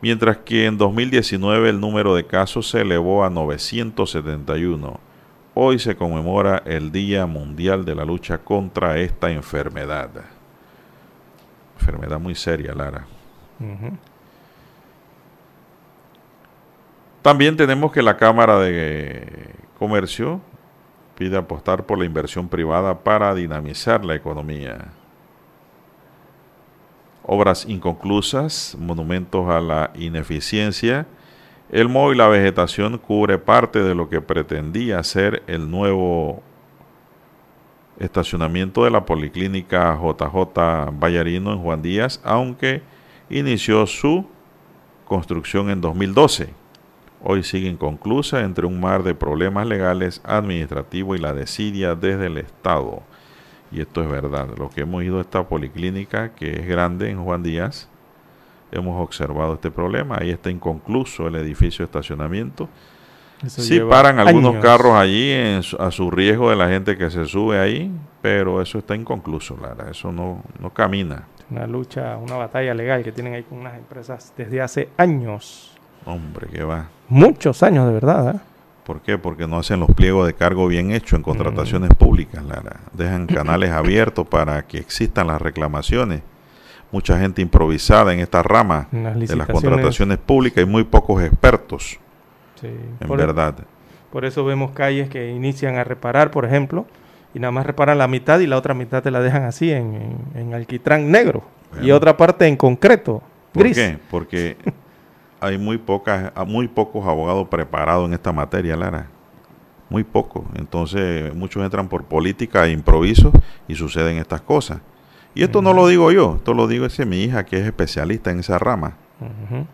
mientras que en 2019 el número de casos se elevó a 971. Hoy se conmemora el Día Mundial de la Lucha contra esta enfermedad. Enfermedad muy seria, Lara. También tenemos que la Cámara de Comercio pide apostar por la inversión privada para dinamizar la economía obras inconclusas, monumentos a la ineficiencia. El moho y la vegetación cubre parte de lo que pretendía ser el nuevo estacionamiento de la Policlínica JJ Vallarino en Juan Díaz, aunque inició su construcción en 2012. Hoy sigue inconclusa entre un mar de problemas legales, administrativos y la desidia desde el Estado y esto es verdad. Lo que hemos ido a esta policlínica, que es grande en Juan Díaz, hemos observado este problema. Ahí está inconcluso el edificio de estacionamiento. sí paran algunos carros allí a su riesgo de la gente que se sube ahí, pero eso está inconcluso, Lara. Eso no, no camina. Una lucha, una batalla legal que tienen ahí con unas empresas desde hace años. Hombre, que va. Muchos años, de verdad. ¿eh? ¿Por qué? Porque no hacen los pliegos de cargo bien hechos en contrataciones públicas, Lara. Dejan canales abiertos para que existan las reclamaciones. Mucha gente improvisada en esta rama de las contrataciones públicas y muy pocos expertos. Sí, en verdad. por eso vemos calles que inician a reparar, por ejemplo, y nada más reparan la mitad y la otra mitad te la dejan así en, alquitrán negro. Y otra parte en concreto, gris. ¿Por qué? Porque hay muy, pocas, muy pocos abogados preparados en esta materia, Lara. Muy pocos. Entonces, muchos entran por política e improviso y suceden estas cosas. Y esto no lo digo yo, esto lo digo es mi hija que es especialista en esa rama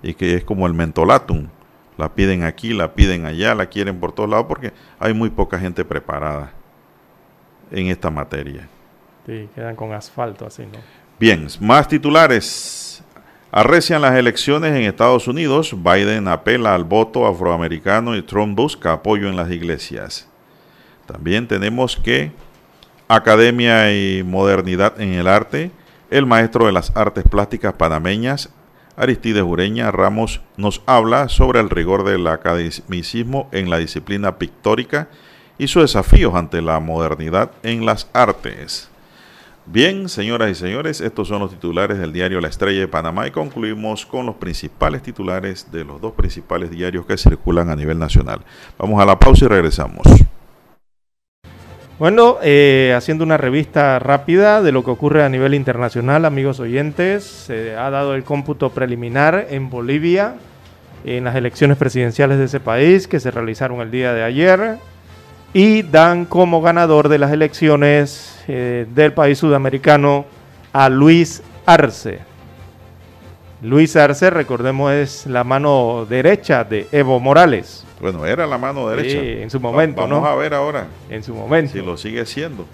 y que es como el mentolatum. La piden aquí, la piden allá, la quieren por todos lados porque hay muy poca gente preparada en esta materia. Sí, quedan con asfalto así, ¿no? Bien, más titulares. Arrecian las elecciones en Estados Unidos, Biden apela al voto afroamericano y Trump busca apoyo en las iglesias. También tenemos que Academia y Modernidad en el Arte, el maestro de las artes plásticas panameñas, Aristides Ureña Ramos nos habla sobre el rigor del academicismo en la disciplina pictórica y sus desafíos ante la modernidad en las artes. Bien, señoras y señores, estos son los titulares del diario La Estrella de Panamá y concluimos con los principales titulares de los dos principales diarios que circulan a nivel nacional. Vamos a la pausa y regresamos. Bueno, eh, haciendo una revista rápida de lo que ocurre a nivel internacional, amigos oyentes, se ha dado el cómputo preliminar en Bolivia en las elecciones presidenciales de ese país que se realizaron el día de ayer y dan como ganador de las elecciones eh, del país sudamericano a Luis Arce. Luis Arce, recordemos, es la mano derecha de Evo Morales. Bueno, era la mano derecha. Sí, en su momento, Vamos ¿no? a ver ahora En su momento. si lo sigue siendo.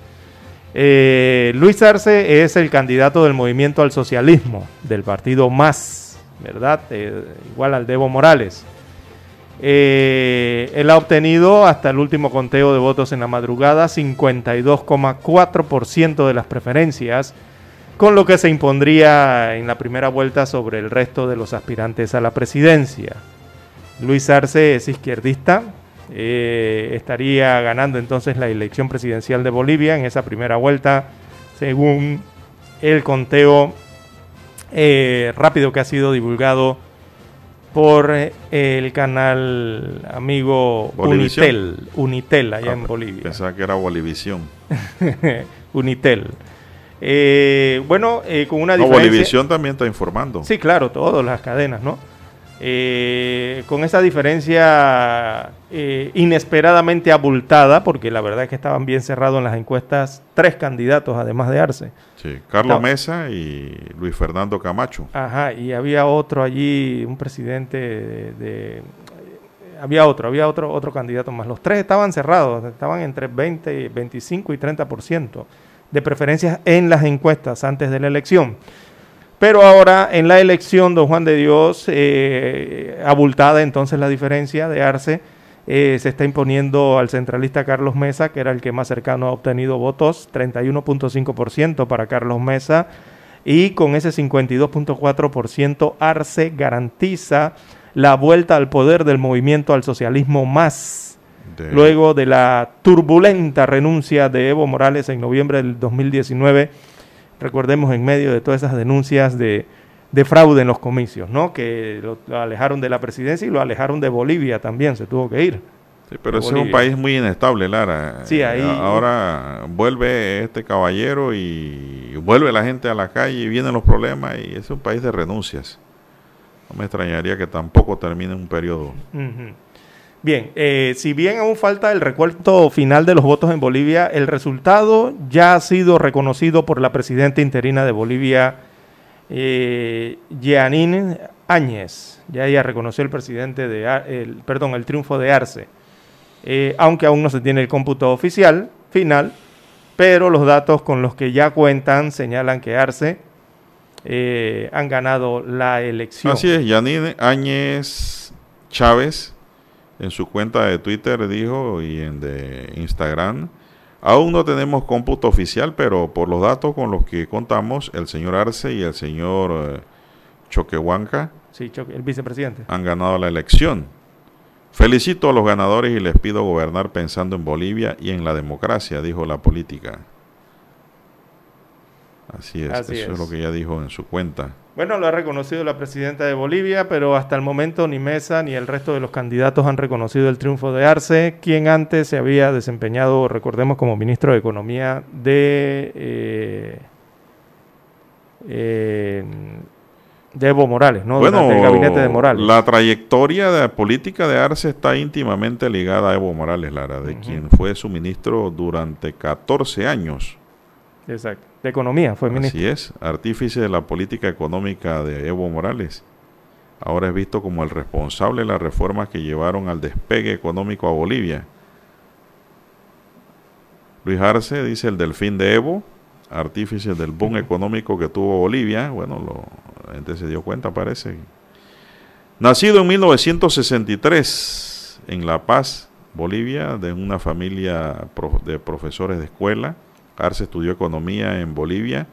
Eh, Luis Arce es el candidato del movimiento al socialismo, del partido MAS, ¿verdad? Eh, igual al de Evo Morales. Eh, él ha obtenido hasta el último conteo de votos en la madrugada 52,4% de las preferencias, con lo que se impondría en la primera vuelta sobre el resto de los aspirantes a la presidencia. Luis Arce es izquierdista, eh, estaría ganando entonces la elección presidencial de Bolivia en esa primera vuelta, según el conteo eh, rápido que ha sido divulgado por eh, el canal amigo Bolivisión. Unitel, Unitel allá Ah, en Bolivia. Pensaba que era Bolivisión. Unitel. Eh, bueno, eh, con una No, diferencia... Bolivisión también está informando. Sí, claro, todas las cadenas, ¿no? Eh, con esa diferencia eh, inesperadamente abultada, porque la verdad es que estaban bien cerrados en las encuestas tres candidatos, además de Arce. Sí, Carlos No. Mesa y Luis Fernando Camacho. Ajá, y había otro allí, un presidente de, de- había otro, había otro, otro candidato más. Los tres estaban cerrados, estaban entre 20, 25 y 30% de preferencias en las encuestas antes de la elección. Pero ahora en la elección, don Juan de Dios, eh, abultada entonces la diferencia de Arce, eh, se está imponiendo al centralista Carlos Mesa, que era el que más cercano ha obtenido votos, 31.5% para Carlos Mesa, y con ese 52.4% Arce garantiza la vuelta al poder del movimiento al socialismo más, de- luego de la turbulenta renuncia de Evo Morales en noviembre del 2019, recordemos en medio de todas esas denuncias de, de fraude en los comicios, ¿no? que lo, lo alejaron de la presidencia y lo alejaron de Bolivia también, se tuvo que ir. Sí, pero ese es un país muy inestable, Lara. Sí, ahí- Eh, Ahora vuelve este caballero y vuelve la gente a la calle y vienen los problemas y es un país de renuncias. No me extrañaría que tampoco termine un periodo. Bien, eh, si bien aún falta el recuento final de los votos en Bolivia, el resultado ya ha sido reconocido por la presidenta interina de Bolivia, eh, Áñez. Ya ella reconoció el presidente de, perdón, el triunfo de Arce, Eh, aunque aún no se tiene el cómputo oficial final, pero los datos con los que ya cuentan señalan que Arce eh, han ganado la elección. Así es, Yanine Áñez Chávez en su cuenta de Twitter dijo y en de Instagram, aún no tenemos cómputo oficial, pero por los datos con los que contamos, el señor Arce y el señor eh, Choquehuanca Sí, el vicepresidente. han ganado la elección. Felicito a los ganadores y les pido gobernar pensando en Bolivia y en la democracia, dijo la política. Así es, Así eso es. es. lo que ella dijo en su cuenta. Bueno, lo ha reconocido la presidenta de Bolivia, pero hasta el momento ni Mesa ni el resto de los candidatos han reconocido el triunfo de Arce, quien antes se había desempeñado, recordemos, como ministro de Economía de, eh, eh, de Evo Morales, ¿no? Bueno, Durante el gabinete de Morales. la trayectoria de política de Arce está íntimamente ligada a Evo Morales, Lara, de quien fue su ministro durante 14 años. Exacto. De Economía fue ministro. Así es, artífice de la política económica de Evo Morales. Ahora es visto como el responsable de las reformas que llevaron al despegue económico a Bolivia. Luis Arce dice el delfín de Evo, artífice del boom económico que tuvo Bolivia. Bueno, lo, la gente se dio cuenta, parece. Nacido en 1963 en La Paz, Bolivia, de una familia de profesores de escuela. Arce estudió economía en Bolivia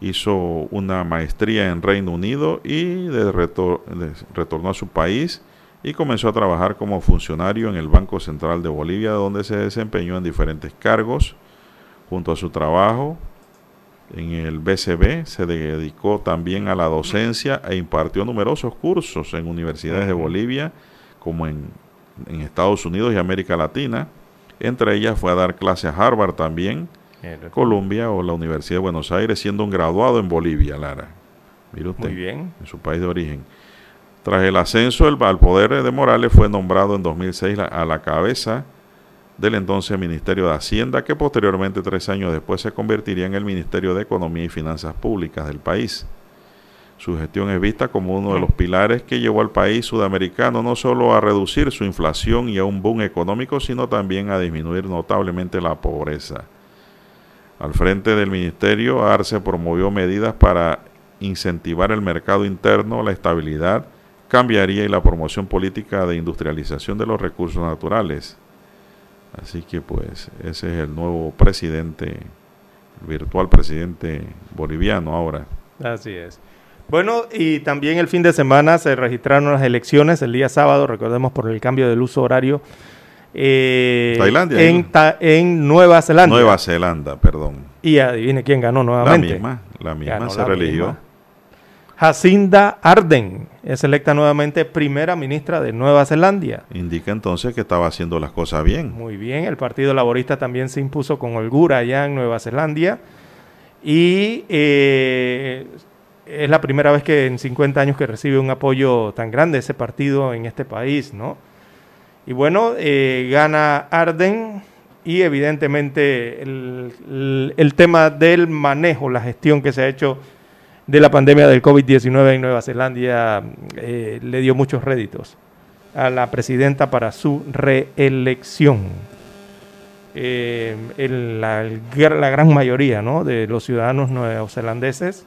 hizo una maestría en Reino Unido y de retornó a su país y comenzó a trabajar como funcionario en el Banco Central de Bolivia, donde se desempeñó en diferentes cargos. Junto a su trabajo en el BCB, se dedicó también a la docencia e impartió numerosos cursos en universidades de Bolivia, como en, en Estados Unidos y América Latina. Entre ellas fue a dar clases a Harvard también, Columbia o la Universidad de Buenos Aires, siendo un graduado en Bolivia, Lara. Mire usted, Muy bien. en su país de origen. Tras el ascenso al poder de Morales, fue nombrado en 2006 a la cabeza del entonces Ministerio de Hacienda, que posteriormente, tres años después, se convertiría en el Ministerio de Economía y Finanzas Públicas del país. Su gestión es vista como uno de los pilares que llevó al país sudamericano no solo a reducir su inflación y a un boom económico, sino también a disminuir notablemente la pobreza. Al frente del ministerio, Arce promovió medidas para incentivar el mercado interno, la estabilidad, cambiaría y la promoción política de industrialización de los recursos naturales. Así que pues ese es el nuevo presidente, el virtual presidente boliviano ahora. Así es. Bueno, y también el fin de semana se registraron las elecciones el día sábado, recordemos por el cambio del uso horario. Eh, Tailandia. En, en, Nueva Zelanda. Nueva Zelanda, perdón. Y adivine quién ganó nuevamente. La misma, la misma se religió. Jacinda Arden es electa nuevamente primera ministra de Nueva Zelanda. Indica entonces que estaba haciendo las cosas bien. Muy bien, el Partido Laborista también se impuso con holgura allá en Nueva Zelanda y eh, es la primera vez que en 50 años que recibe un apoyo tan grande ese partido en este país, ¿no? Y bueno, eh, gana Arden y evidentemente el, tema del manejo, la gestión que se ha hecho de la pandemia del COVID-19 en Nueva Zelanda eh, le dio muchos réditos a la presidenta para su reelección. Eh, la, gran mayoría de los ciudadanos neozelandeses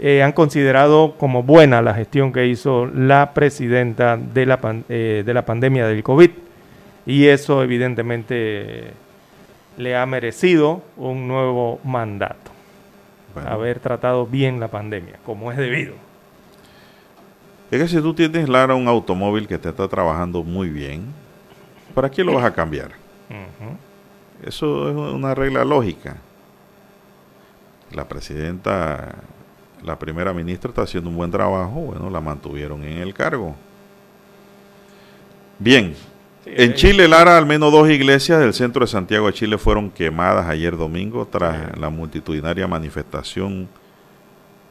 eh, han considerado como buena la gestión que hizo la presidenta de la, de la pandemia del COVID y eso evidentemente le ha merecido un nuevo mandato haber tratado bien la pandemia, como es debido. Es que si tú tienes, Lara, un automóvil que te está trabajando muy bien, ¿para qué lo vas a cambiar? Eso es una regla lógica. La presidenta, la primera ministra está haciendo un buen trabajo, bueno, la mantuvieron en el cargo. Bien, en Chile, Lara, al menos dos iglesias del centro de Santiago de Chile fueron quemadas ayer domingo tras la multitudinaria manifestación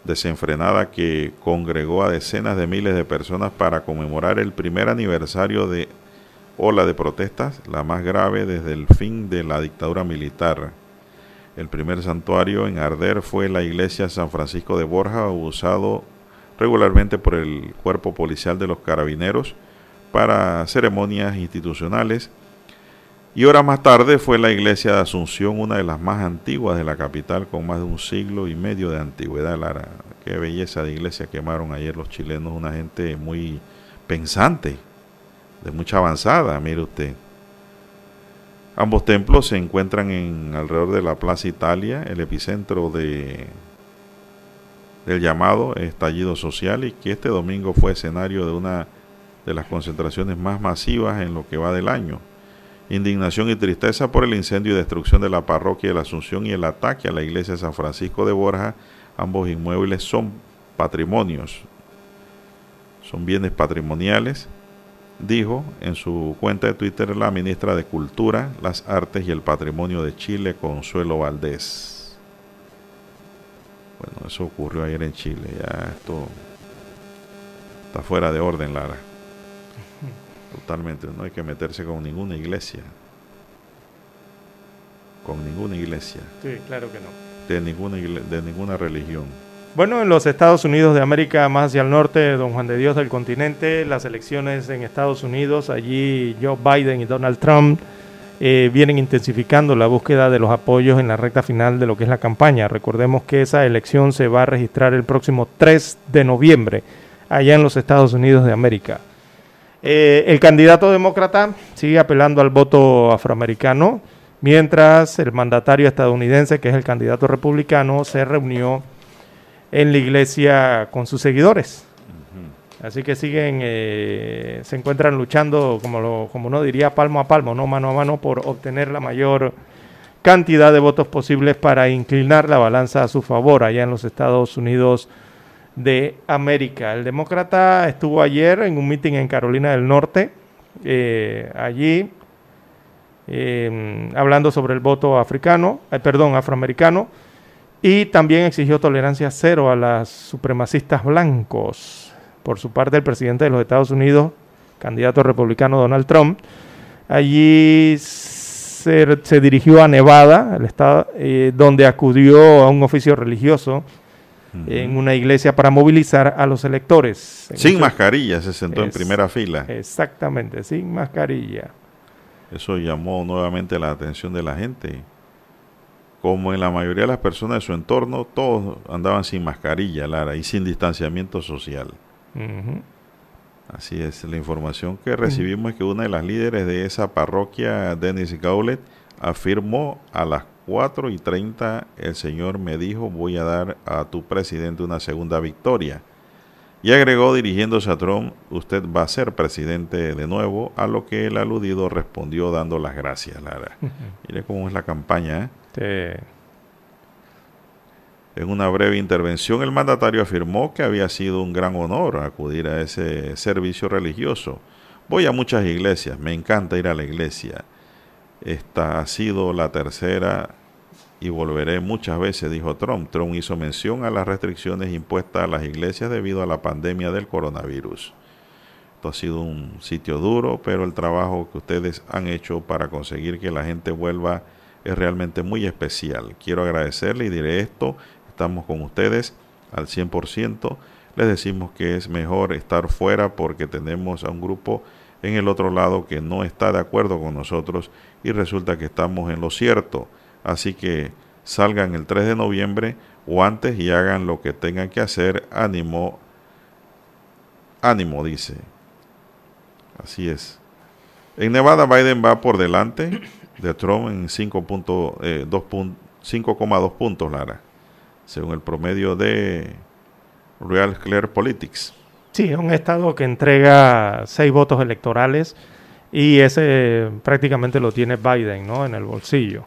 desenfrenada que congregó a decenas de miles de personas para conmemorar el primer aniversario de ola de protestas, la más grave desde el fin de la dictadura militar. El primer santuario en arder fue la iglesia San Francisco de Borja, usado regularmente por el cuerpo policial de los carabineros para ceremonias institucionales. Y hora más tarde fue la iglesia de Asunción, una de las más antiguas de la capital, con más de un siglo y medio de antigüedad. Lara, qué belleza de iglesia quemaron ayer los chilenos, una gente muy pensante, de mucha avanzada, mire usted. Ambos templos se encuentran en alrededor de la Plaza Italia, el epicentro de, del llamado estallido social y que este domingo fue escenario de una de las concentraciones más masivas en lo que va del año. Indignación y tristeza por el incendio y destrucción de la parroquia de la Asunción y el ataque a la iglesia de San Francisco de Borja. Ambos inmuebles son patrimonios, son bienes patrimoniales, dijo en su cuenta de Twitter la ministra de Cultura, las Artes y el Patrimonio de Chile, Consuelo Valdés. Bueno, eso ocurrió ayer en Chile, ya esto está fuera de orden, Lara. Totalmente, no hay que meterse con ninguna iglesia. Con ninguna iglesia. Sí, claro que no. De ninguna, de ninguna religión. Bueno, en los Estados Unidos de América, más hacia el norte, don Juan de Dios del continente, las elecciones en Estados Unidos, allí Joe Biden y Donald Trump eh, vienen intensificando la búsqueda de los apoyos en la recta final de lo que es la campaña. Recordemos que esa elección se va a registrar el próximo 3 de noviembre, allá en los Estados Unidos de América. Eh, el candidato demócrata sigue apelando al voto afroamericano, mientras el mandatario estadounidense, que es el candidato republicano, se reunió en la iglesia con sus seguidores. Así que siguen, eh, se encuentran luchando, como, lo, como uno diría, palmo a palmo, no mano a mano, por obtener la mayor cantidad de votos posibles para inclinar la balanza a su favor allá en los Estados Unidos de América. El demócrata estuvo ayer en un meeting en Carolina del Norte, eh, allí eh, hablando sobre el voto africano, eh, perdón, afroamericano, y también exigió tolerancia cero a las supremacistas blancos. Por su parte, el presidente de los Estados Unidos, candidato republicano Donald Trump, allí se, se dirigió a Nevada, el estado, donde acudió a un oficio religioso en una iglesia para movilizar a los electores. Sin mascarilla, se sentó en primera fila. Exactamente, sin mascarilla. Eso llamó nuevamente la atención de la gente. Como en la mayoría de las personas de su entorno, todos andaban sin mascarilla, Lara, y sin distanciamiento social. Así es, la información que recibimos es que una de las líderes de esa parroquia, Dennis Gaulet, afirmó a las 4 y 30 el Señor me dijo voy a dar a tu presidente una segunda victoria. Y agregó dirigiéndose a Trump, usted va a ser presidente de nuevo, a lo que el aludido respondió dando las gracias, Lara. Mire cómo es la campaña. ¿eh? En una breve intervención, el mandatario afirmó que había sido un gran honor acudir a ese servicio religioso. Voy a muchas iglesias, me encanta ir a la iglesia. Esta ha sido la tercera y volveré muchas veces, dijo Trump. Trump hizo mención a las restricciones impuestas a las iglesias debido a la pandemia del coronavirus. Esto ha sido un sitio duro, pero el trabajo que ustedes han hecho para conseguir que la gente vuelva es realmente muy especial. Quiero agradecerle y diré esto, estamos con ustedes al 100%. Les decimos que es mejor estar fuera porque tenemos a un grupo en el otro lado que no está de acuerdo con nosotros y resulta que estamos en lo cierto. Así que salgan el 3 de noviembre o antes y hagan lo que tengan que hacer. Ánimo, ánimo, dice. Así es. En Nevada Biden va por delante de Trump en 5.2 eh, puntos, Lara, según el promedio de Real Clear Politics. Sí, es un estado que entrega seis votos electorales y ese prácticamente lo tiene Biden, ¿no? En el bolsillo.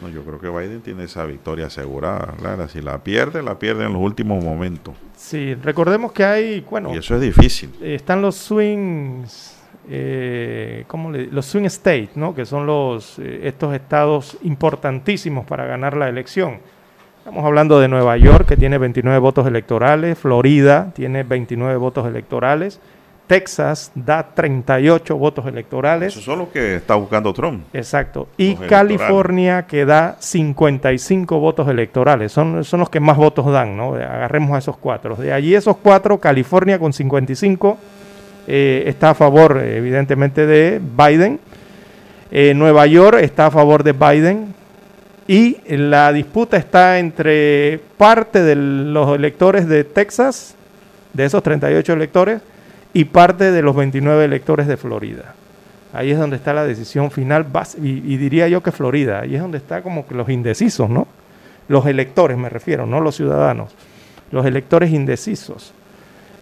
Bueno, yo creo que Biden tiene esa victoria asegurada, Lara. Si la pierde, la pierde en los últimos momentos. Sí, recordemos que hay, bueno... Y eso es difícil. Están los swings, eh, ¿cómo le, los swing states, ¿no? Que son los, eh, estos estados importantísimos para ganar la elección. Estamos hablando de Nueva York, que tiene 29 votos electorales, Florida tiene 29 votos electorales, Texas da 38 votos electorales. Eso son los que está buscando Trump. Exacto. Y California que da 55 votos electorales. Son, son los que más votos dan, ¿no? Agarremos a esos cuatro. De allí esos cuatro, California con 55 eh, está a favor, evidentemente, de Biden. Eh, Nueva York está a favor de Biden. Y la disputa está entre parte de los electores de Texas, de esos 38 electores, y parte de los 29 electores de Florida. Ahí es donde está la decisión final, y, diría yo que Florida, ahí es donde está como que los indecisos, ¿no? Los electores me refiero, no los ciudadanos, los electores indecisos.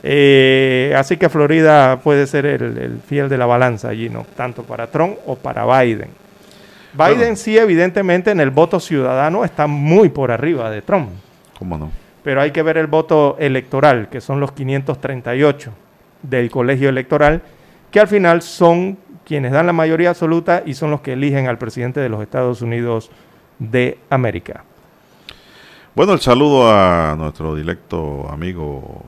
Eh, así que Florida puede ser el, fiel de la balanza allí, ¿no? Tanto para Trump o para Biden. Biden sí, evidentemente, en el voto ciudadano está muy por arriba de Trump. ¿Cómo no? Pero hay que ver el voto electoral, que son los 538 del colegio electoral, que al final son quienes dan la mayoría absoluta y son los que eligen al presidente de los Estados Unidos de América. Bueno, el saludo a nuestro directo amigo,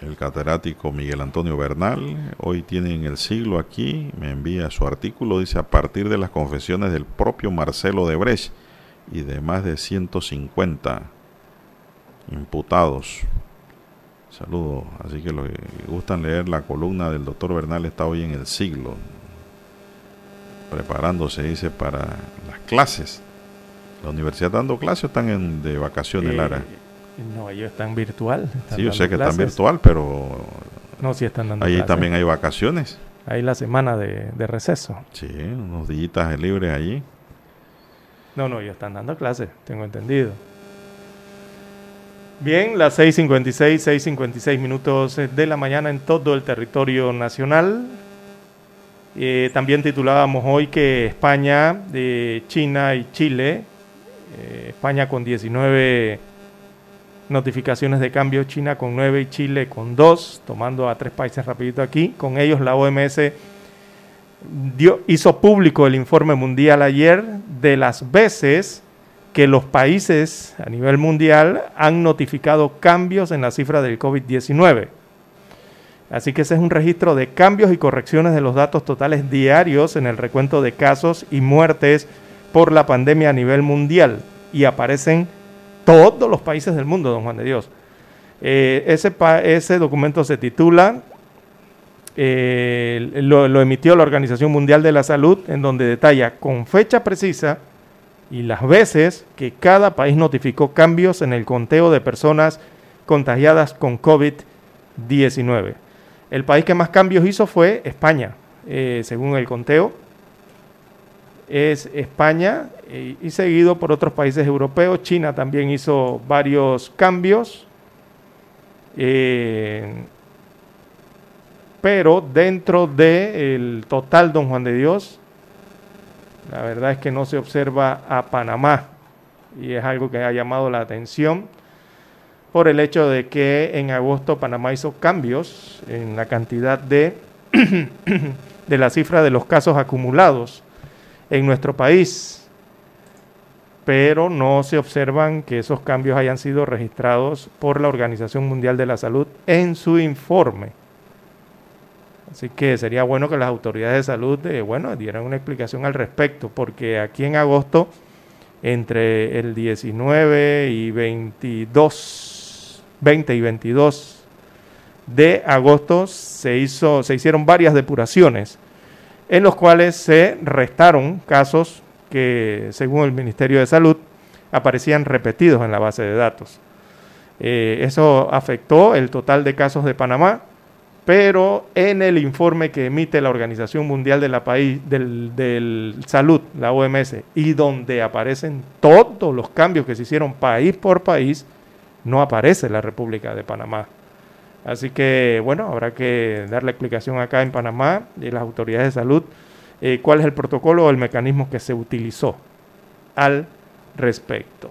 el catedrático Miguel Antonio Bernal. Hoy tienen el siglo aquí, me envía su artículo, dice a partir de las confesiones del propio Marcelo de Brecht y de más de 150 imputados Saludos. Así que los que gustan leer la columna del doctor Bernal está hoy en el siglo, preparándose, dice, para las clases. ¿La universidad dando clases o están en, de vacaciones, Lara? Eh, no, ellos están virtual. sí, yo sé que están virtual, pero... No, sí están dando Allí también hay vacaciones. Hay la semana de, receso. Sí, unos días libres allí. No, no, ellos están dando clases, tengo entendido. Bien, las 6.56, 6.56 minutos de la mañana en todo el territorio nacional. Eh, también titulábamos hoy que España, de China y Chile, eh, España con 19 notificaciones de cambio, China con 9 y Chile con 2, tomando a tres países rapidito aquí. Con ellos la OMS dio, hizo público el informe mundial ayer de las veces que los países a nivel mundial han notificado cambios en la cifra del COVID-19. Así que ese es un registro de cambios y correcciones de los datos totales diarios en el recuento de casos y muertes por la pandemia a nivel mundial. Y aparecen todos los países del mundo, don Juan de Dios. Eh, ese, documento se titula, eh, lo emitió la Organización Mundial de la Salud, en donde detalla con fecha precisa y las veces que cada país notificó cambios en el conteo de personas contagiadas con COVID-19. El país que más cambios hizo fue España, eh, según el conteo. Es España eh, y seguido por otros países europeos. China también hizo varios cambios. Eh, pero dentro del total, don Juan de Dios, la verdad es que no se observa a Panamá y es algo que ha llamado la atención por el hecho de que en agosto Panamá hizo cambios en la cantidad de, de la cifra de los casos acumulados en nuestro país, pero no se observan que esos cambios hayan sido registrados por la Organización Mundial de la Salud en su informe. Así que sería bueno que las autoridades de salud eh, bueno, dieran una explicación al respecto, porque aquí en agosto, entre el 19 y 22 20 y 22 de agosto se, hizo, se hicieron varias depuraciones en los cuales se restaron casos que, según el Ministerio de Salud, aparecían repetidos en la base de datos. Eh, eso afectó el total de casos de Panamá, pero en el informe que emite la Organización Mundial de la País, del, Salud, la OMS, y donde aparecen todos los cambios que se hicieron país por país, no aparece la República de Panamá. Así que, bueno, habrá que dar la explicación acá en Panamá y las autoridades de salud eh, cuál es el protocolo o el mecanismo que se utilizó al respecto.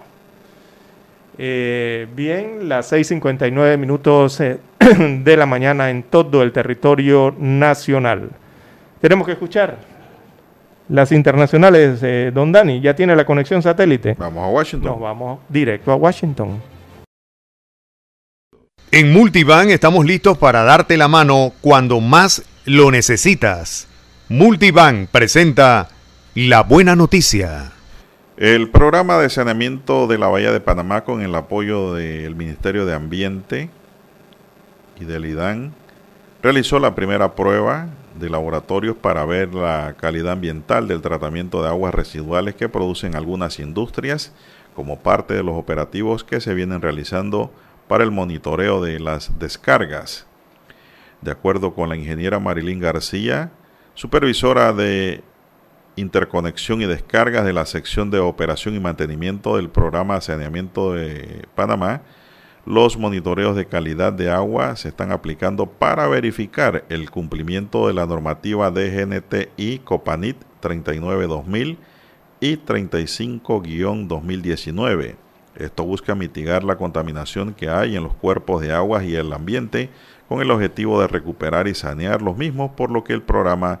Eh, bien, las 6.59 minutos eh, de la mañana en todo el territorio nacional. Tenemos que escuchar las internacionales, don Dani. ¿Ya tiene la conexión satélite? Vamos a Washington. Nos vamos directo a Washington. En Multivan estamos listos para darte la mano cuando más lo necesitas. Multivan presenta la buena noticia. El programa de saneamiento de la Bahía de Panamá con el apoyo del Ministerio de Ambiente y del IDAN realizó la primera prueba de laboratorios para ver la calidad ambiental del tratamiento de aguas residuales que producen algunas industrias como parte de los operativos que se vienen realizando para el monitoreo de las descargas. De acuerdo con la ingeniera Marilyn García, supervisora de interconexión y descargas de la sección de operación y mantenimiento del programa de saneamiento de Panamá, los monitoreos de calidad de agua se están aplicando para verificar el cumplimiento de la normativa DGNT y Copanit 39-2000 y 35-2019 esto busca mitigar la contaminación que hay en los cuerpos de aguas y el ambiente con el objetivo de recuperar y sanear los mismos, por lo que el programa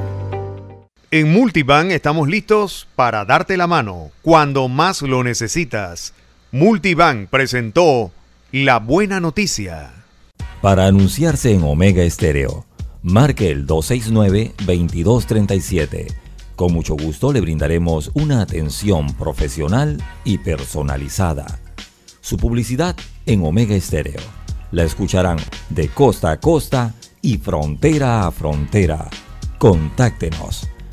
En Multibank estamos listos para darte la mano cuando más lo necesitas. Multibank presentó la buena noticia. Para anunciarse en Omega Estéreo, marque el 269-2237 Con mucho gusto le brindaremos una atención profesional y personalizada. Su publicidad en Omega Estéreo. La escucharán de costa a costa y frontera a frontera. Contáctenos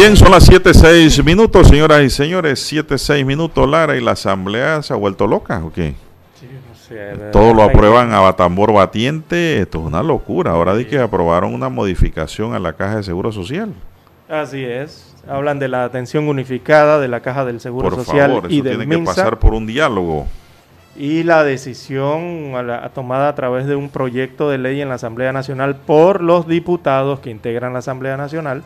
Bien, son las 7.6 minutos, señoras y señores. 7.6 minutos, Lara, y la asamblea se ha vuelto loca, ¿o qué? Todo lo aprueban a batambor batiente. Esto es una locura. Ahora di que aprobaron una modificación a la caja de seguro social. Así es. Hablan de la atención unificada de la caja del seguro Por social favor, y eso del tiene que MINSA. pasar por un diálogo. y la decisión a la- tomada a través de un proyecto de ley en la Asamblea Nacional por los diputados que integran la Asamblea Nacional.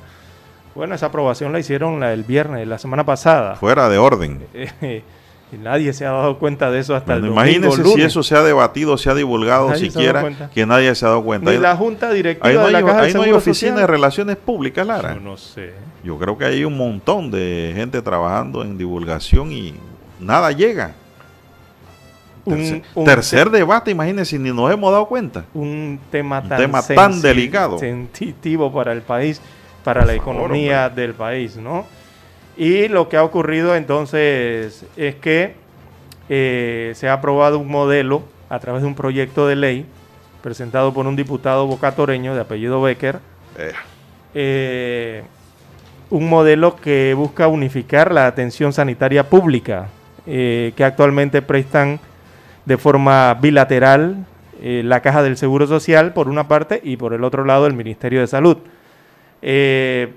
Bueno, esa aprobación la hicieron la, el viernes, la semana pasada. Fuera de orden. y nadie se ha dado cuenta de eso hasta Bueno, el domingo, imagínense si eso se ha debatido, se ha divulgado Nadie siquiera, que nadie se ha dado cuenta. Ni la Junta Directiva ahí no de la hay, Caja ahí no hay oficina Social. de relaciones públicas, Lara. Yo no sé. Yo creo que hay un montón de gente trabajando en divulgación y nada llega. Un- Tercer, un- tercer debate, imagínense, ni nos hemos dado cuenta. un tema Un tan, tema tan delicado. sensitivo para el país, para la favor, economía del país, ¿no? Y lo que ha ocurrido entonces es que eh, se ha aprobado un modelo a través de un proyecto de ley presentado por un diputado bocatoreño de apellido Becker, Eh, eh, un modelo que busca unificar la atención sanitaria pública que actualmente prestan de forma bilateral la Caja del Seguro Social por una parte y por el otro lado el Ministerio de Salud. Eh,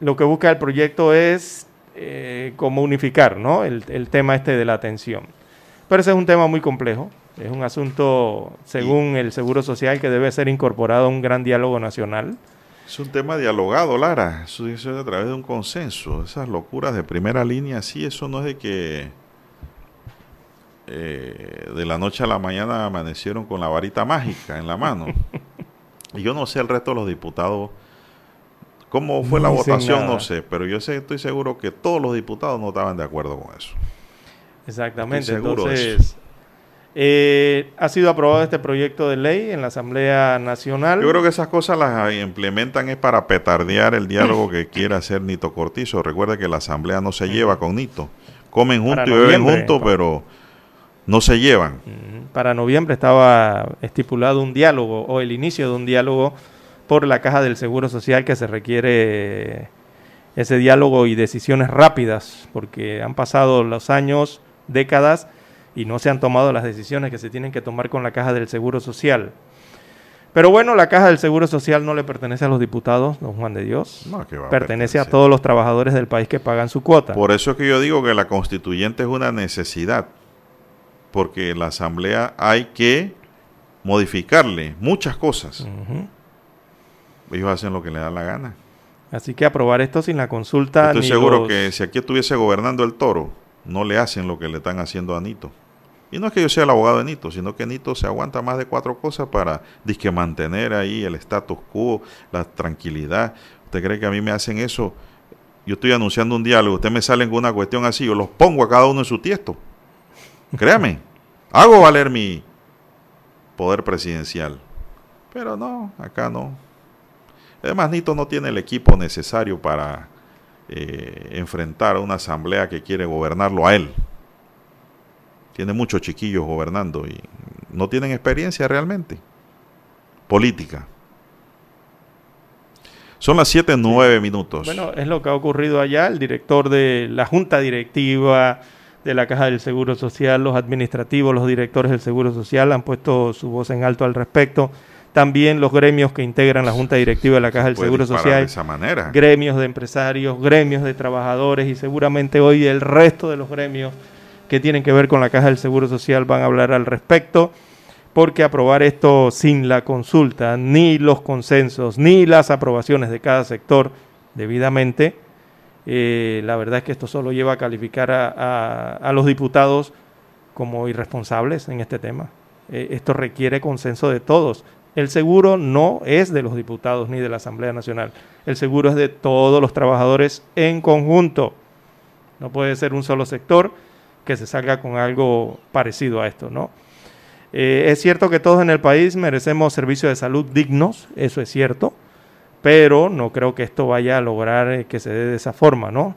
lo que busca el proyecto es eh, como unificar ¿no? el, el tema este de la atención. Pero ese es un tema muy complejo, es un asunto, según el Seguro Social, que debe ser incorporado a un gran diálogo nacional. es un tema dialogado, Lara. Eso es a través de un consenso. Esas locuras de primera línea, sí, eso no es de que eh, de la noche a la mañana amanecieron con la varita mágica en la mano. y yo no sé el resto de los diputados. ¿Cómo fue No la votación? nada. No sé, pero yo sé, estoy seguro que todos los diputados no estaban de acuerdo con eso. Exactamente. Entonces, eh, ha sido aprobado este proyecto de ley en la Asamblea Nacional. Yo creo que esas cosas las implementan es para petardear el diálogo que quiere hacer Nito Cortizo. Recuerde que la asamblea no se lleva con Nito. Comen juntos y beben juntos, pero no se llevan. Para noviembre estaba estipulado un diálogo o el inicio de un diálogo por la Caja del Seguro Social que se requiere ese diálogo y decisiones rápidas porque han pasado los años, décadas y no se han tomado las decisiones que se tienen que tomar con la Caja del Seguro Social. Pero bueno, la Caja del Seguro Social no le pertenece a los diputados, don Juan de Dios. No, que va pertenece a todos los trabajadores del país que pagan su cuota. Por eso es que yo digo que la constituyente es una necesidad, porque la asamblea hay que modificarle muchas cosas. Ellos hacen lo que le da la gana. Así que aprobar esto sin la consulta. Estoy ni seguro los- que si aquí estuviese gobernando el toro, no le hacen lo que le están haciendo a Nito. Y no es que yo sea el abogado de Nito, sino que Nito se aguanta más de cuatro cosas para disque mantener ahí el status quo, la tranquilidad. ¿Usted cree que a mí me hacen eso? Yo estoy anunciando un diálogo, usted me salen con una cuestión así, yo los pongo a cada uno en su tiesto. Créame, hago valer mi poder presidencial. Pero no, acá no. Además, Nito no tiene el equipo necesario para eh, enfrentar a una asamblea que quiere gobernarlo a él. Tiene muchos chiquillos gobernando y no tienen experiencia realmente política. Son las 7, 9 minutos. Bueno, es lo que ha ocurrido allá. El director de la Junta Directiva de la Caja del Seguro Social, los administrativos, los directores del Seguro Social han puesto su voz en alto al respecto. También los gremios que integran la Junta Directiva de la Caja del puede Seguro Social. de esa manera. gremios de empresarios, gremios de trabajadores y seguramente hoy el resto de los gremios que tienen que ver con la Caja del Seguro Social van a hablar al respecto. porque aprobar esto sin la consulta, ni los consensos, ni las aprobaciones de cada sector debidamente, eh, la verdad es que esto solo lleva a calificar a, los diputados como irresponsables en este tema. Eh, esto requiere consenso de todos. El seguro no es de los diputados ni de la Asamblea Nacional. El seguro es de todos los trabajadores en conjunto. No puede ser un solo sector que se salga con algo parecido a esto, ¿no? Eh, es cierto que todos en el país merecemos servicios de salud dignos, eso es cierto, pero no creo que esto vaya a lograr eh, que se dé de esa forma, ¿no?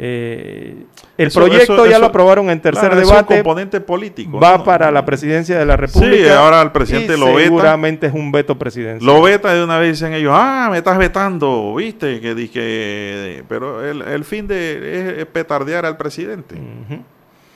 Eh, el proyecto ya lo aprobaron en tercer debate. Es un componente político. Va para la presidencia de la República. Sí, ahora el presidente lo veta. Seguramente es un veto presidencial. Lo veta de una vez dicen ellos, ah, me estás vetando, viste, que dije, pero el, fin de es, petardear al presidente.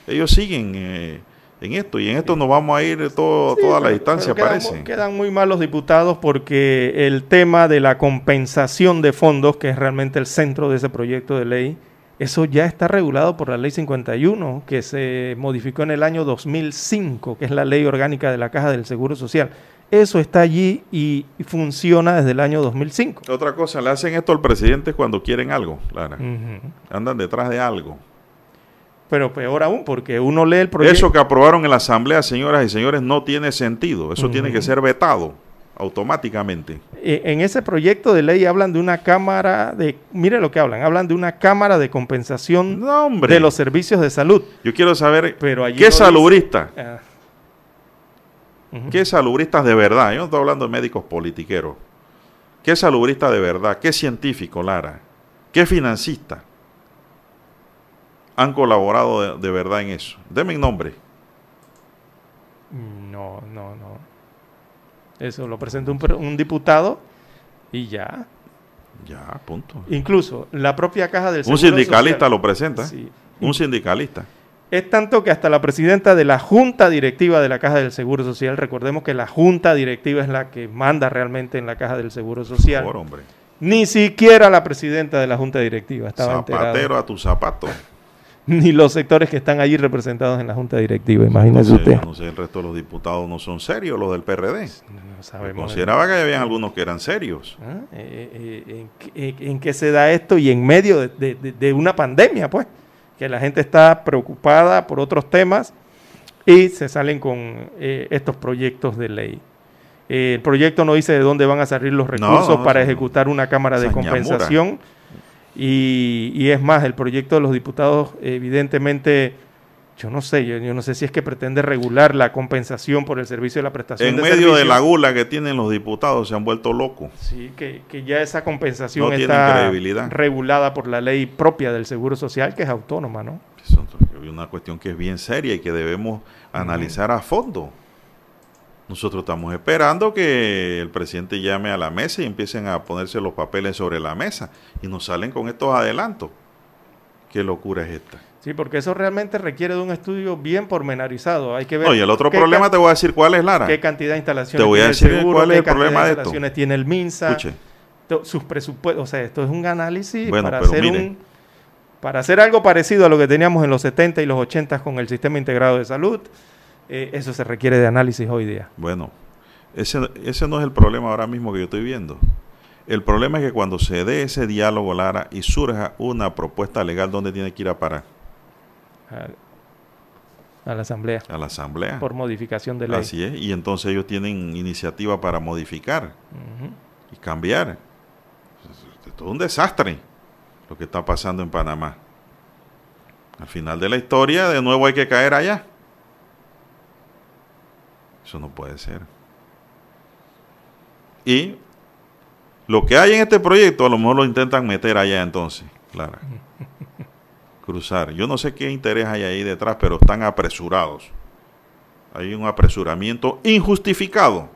Ellos siguen eh, en esto y en esto nos vamos a ir todo, toda la distancia, parece. Quedan muy mal los diputados porque el tema de la compensación de fondos, que es realmente el centro de ese proyecto de ley, eso ya está regulado por la ley 51, que se modificó en el año 2005, que es la ley orgánica de la Caja del Seguro Social. Eso está allí y funciona desde el año 2005. Otra cosa, le hacen esto al presidente cuando quieren algo, Clara. Andan detrás de algo. Pero peor aún, porque uno lee el proyecto. Eso que aprobaron en la Asamblea, señoras y señores, no tiene sentido. Eso tiene que ser vetado automáticamente. Eh, en ese proyecto de ley hablan de una cámara de, mire lo que hablan, hablan de una cámara de compensación de los servicios de salud. Yo quiero saber Pero qué salubrista, ah. qué salubristas de verdad, yo no estoy hablando de médicos politiqueros, qué salubrista de verdad, qué científico, Lara, qué financista han colaborado de, de verdad en eso. Deme un nombre. No, no, no. Eso lo presenta un, diputado y ya. Ya, punto. Incluso la propia caja del Seguro Un sindicalista lo presenta. Sí. Un sindicalista. Es tanto que hasta la presidenta de la Junta Directiva de la Caja del Seguro Social, recordemos que la Junta Directiva es la que manda realmente en la Caja del Seguro Social. Por hombre. Ni siquiera la presidenta de la Junta Directiva estaba Zapatero a tu zapato. ni los sectores que están allí representados en la Junta Directiva. Imagínese usted. No sé, el resto de los diputados no son serios, los del PRD. No, sabemos. Consideraba que había algunos que eran serios. Ah, eh, eh, eh, ¿en, qué se da esto? Y en medio de, una pandemia, pues, que la gente está preocupada por otros temas y se salen con estos proyectos de ley. el proyecto no dice de dónde van a salir los recursos para ejecutar una cámara de compensación. Y, es más, el proyecto de los diputados, evidentemente, yo no sé, yo, no sé si es que pretende regular la compensación por el servicio de la prestación en medio de la gula que tienen los diputados, se han vuelto locos. Sí, que, ya esa compensación está regulada por la ley propia del Seguro Social, que es autónoma, ¿no? Es una cuestión que es bien seria y que debemos analizar a fondo. Nosotros estamos esperando que el presidente llame a la mesa y empiecen a ponerse los papeles sobre la mesa y nos salen con estos adelantos. ¿Qué locura es esta? Sí, porque eso realmente requiere de un estudio bien pormenorizado. Hay que ver. Oye, el otro problema te voy a decir cuál es, Lara. ¿Qué cantidad de instalaciones te voy a decir cuál es el problema de esto. tiene el MINSA? Escuche. Sus presupuestos. O sea, esto es un análisis para hacer un. Para hacer algo parecido a lo que teníamos en los 70 y los 80 con el sistema integrado de salud eh, eso se requiere de análisis hoy día. Bueno, ese, ese no es el problema ahora mismo que yo estoy viendo. El problema es que cuando se dé ese diálogo, Lara, y surja una propuesta legal, ¿dónde tiene que ir a parar? A, la Asamblea. A la Asamblea. Por modificación de ley. Así es, y entonces ellos tienen iniciativa para modificar y cambiar. Es todo un desastre lo que está pasando en Panamá. Al final de la historia, de nuevo hay que caer allá. Eso no puede ser. Y lo que hay en este proyecto a lo mejor lo intentan meter allá entonces, Clara. Cruzar. Yo no sé qué interés hay ahí detrás, pero están apresurados. Hay un apresuramiento injustificado.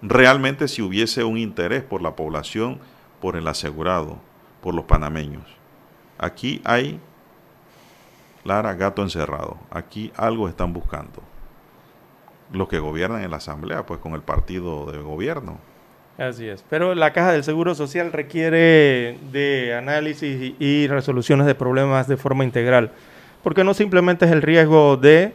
Realmente si hubiese un interés por la población, por el asegurado, por los panameños. Aquí hay, Lara, gato encerrado. Aquí algo están buscando los que gobiernan en la Asamblea, pues con el partido de gobierno. Así es. Pero la Caja del Seguro Social requiere de análisis y resoluciones de problemas de forma integral, porque no simplemente es el riesgo de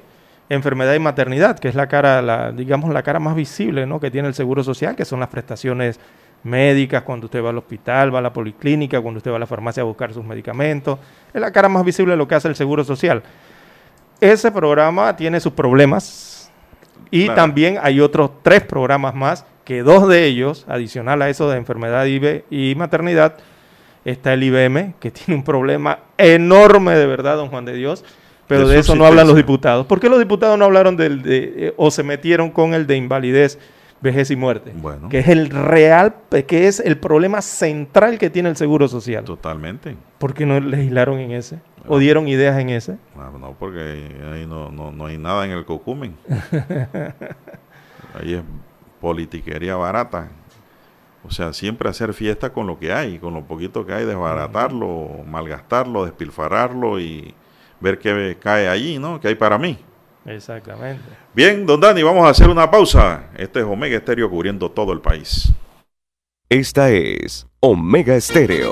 enfermedad y maternidad, que es la cara, la, digamos, la cara más visible ¿no? que tiene el Seguro Social, que son las prestaciones médicas, cuando usted va al hospital, va a la policlínica, cuando usted va a la farmacia a buscar sus medicamentos. Es la cara más visible de lo que hace el Seguro Social. Ese programa tiene sus problemas y también hay otros tres programas más, que dos de ellos, adicional a eso de enfermedad y maternidad, está el IBM, que tiene un problema enorme de verdad, don Juan de Dios, pero de, eso no hablan los diputados. ¿Por qué los diputados no hablaron del, de, eh, o se metieron con el de invalidez, vejez y muerte? Bueno. Que es el real, que es el problema central que tiene el Seguro Social. Totalmente. ¿Por qué no legislaron en ese? ¿O dieron ideas en ese? Ah, no, porque ahí no, no, no hay nada en el cocumen. ahí es politiquería barata. O sea, siempre hacer fiesta con lo que hay, con lo poquito que hay, desbaratarlo, malgastarlo, despilfarrarlo y ver qué cae allí, ¿no? ¿Qué hay para mí? Exactamente. Bien, don Dani, vamos a hacer una pausa. Este es Omega Estéreo cubriendo todo el país. Esta es Omega Estéreo.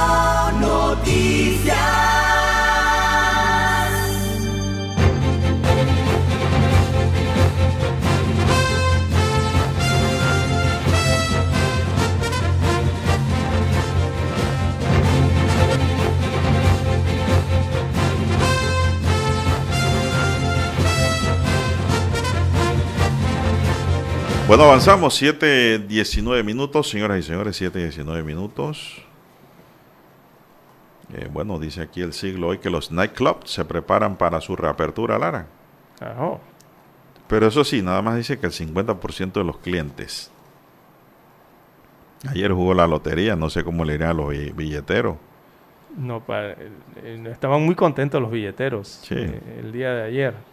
Bueno, avanzamos, 7.19 minutos, señoras y señores, 7.19 minutos. Eh, bueno, dice aquí el siglo hoy que los nightclubs se preparan para su reapertura, Lara. Pero eso sí, nada más dice que el 50% de los clientes. Ayer jugó la lotería, no sé cómo le irá a los billeteros. No, para, eh, estaban muy contentos los billeteros eh, el día de ayer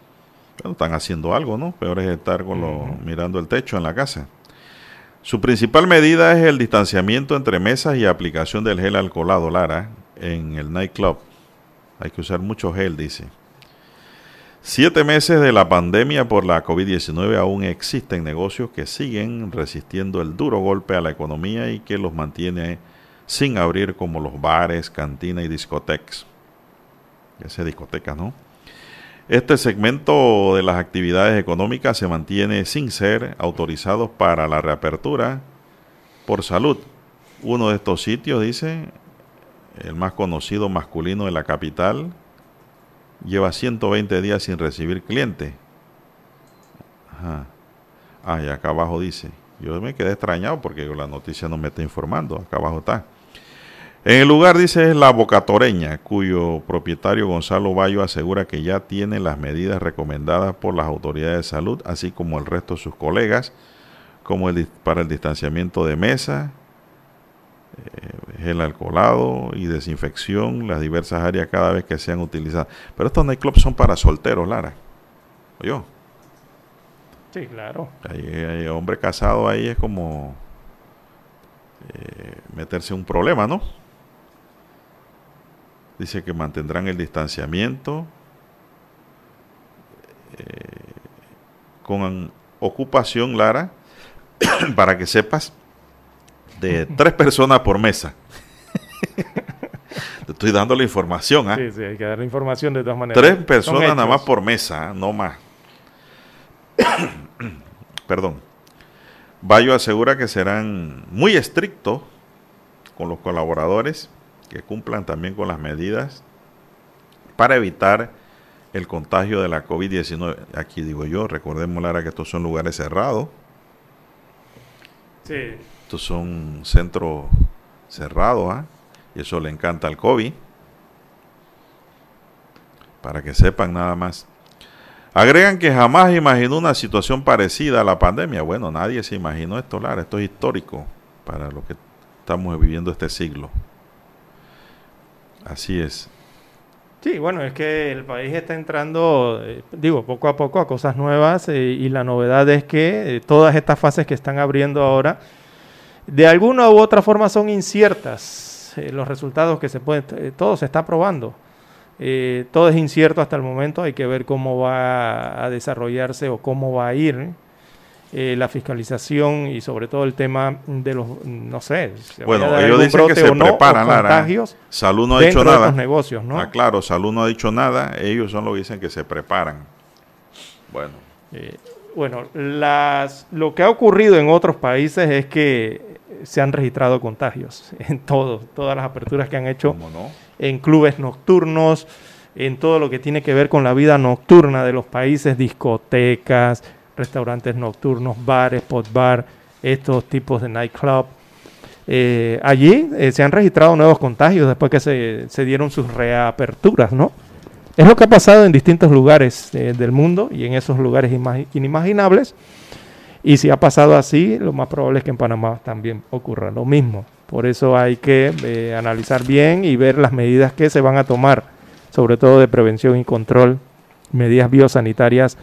están haciendo algo, ¿no? Peor es estar con lo, mirando el techo en la casa. Su principal medida es el distanciamiento entre mesas y aplicación del gel alcoholado, Lara, en el nightclub. Hay que usar mucho gel, dice. Siete meses de la pandemia por la COVID-19 aún existen negocios que siguen resistiendo el duro golpe a la economía y que los mantiene sin abrir como los bares, cantinas y discotecas. Ese discotecas, ¿no? Este segmento de las actividades económicas se mantiene sin ser autorizados para la reapertura por salud. Uno de estos sitios, dice, el más conocido masculino de la capital, lleva 120 días sin recibir cliente. Ajá. Ah, y acá abajo dice, yo me quedé extrañado porque la noticia no me está informando, acá abajo está. En el lugar dice es la Bocatoreña, cuyo propietario Gonzalo Bayo asegura que ya tiene las medidas recomendadas por las autoridades de salud, así como el resto de sus colegas, como el, para el distanciamiento de mesa, eh, gel alcoholado y desinfección, las diversas áreas cada vez que sean utilizadas. Pero estos nightclubs son para solteros, Lara. ¿Oyó? Sí, claro. Hay, hombre casado ahí es como eh, meterse un problema, ¿no? Dice que mantendrán el distanciamiento eh, con ocupación, Lara, para que sepas, de tres personas por mesa. Te estoy dando la información. ¿ah? Sí, sí, hay que dar la información de todas maneras. Tres personas nada más por mesa, ¿ah? no más. Perdón. Bayo asegura que serán muy estrictos con los colaboradores que cumplan también con las medidas para evitar el contagio de la COVID-19. Aquí digo yo, recordemos, Lara, que estos son lugares cerrados. Sí. Estos son centros cerrados, ¿ah? y eso le encanta al COVID. Para que sepan nada más. Agregan que jamás imaginó una situación parecida a la pandemia. Bueno, nadie se imaginó esto, Lara. Esto es histórico para lo que estamos viviendo este siglo. Así es. Sí, bueno, es que el país está entrando, eh, digo, poco a poco a cosas nuevas eh, y la novedad es que eh, todas estas fases que están abriendo ahora, de alguna u otra forma son inciertas. los resultados que se pueden, todo se está probando. todo es incierto hasta el momento, hay que ver cómo va a desarrollarse o cómo va a ir. Eh, la fiscalización y sobre todo el tema de los, no sé, bueno, ellos dicen que se preparan, contagios Salud no ha dicho nada. De negocios, ¿no? Ah, claro, Salud no ha dicho nada, ellos son los que dicen que se preparan. Bueno. Eh, bueno, las, lo que ha ocurrido en otros países es que se han registrado contagios en todos, todas las aperturas que han hecho en clubes nocturnos, en todo lo que tiene que ver con la vida nocturna de los países, discotecas, restaurantes nocturnos, bares, bar, estos tipos de nightclub. Eh, allí eh, se han registrado nuevos contagios después que se, dieron sus reaperturas, ¿no? Es lo que ha pasado en distintos lugares eh, del mundo y en esos lugares inimaginables. Y si ha pasado así, lo más probable es que en Panamá también ocurra lo mismo. Por eso hay que analizar bien y ver las medidas que se van a tomar, sobre todo de prevención y control, medidas biosanitarias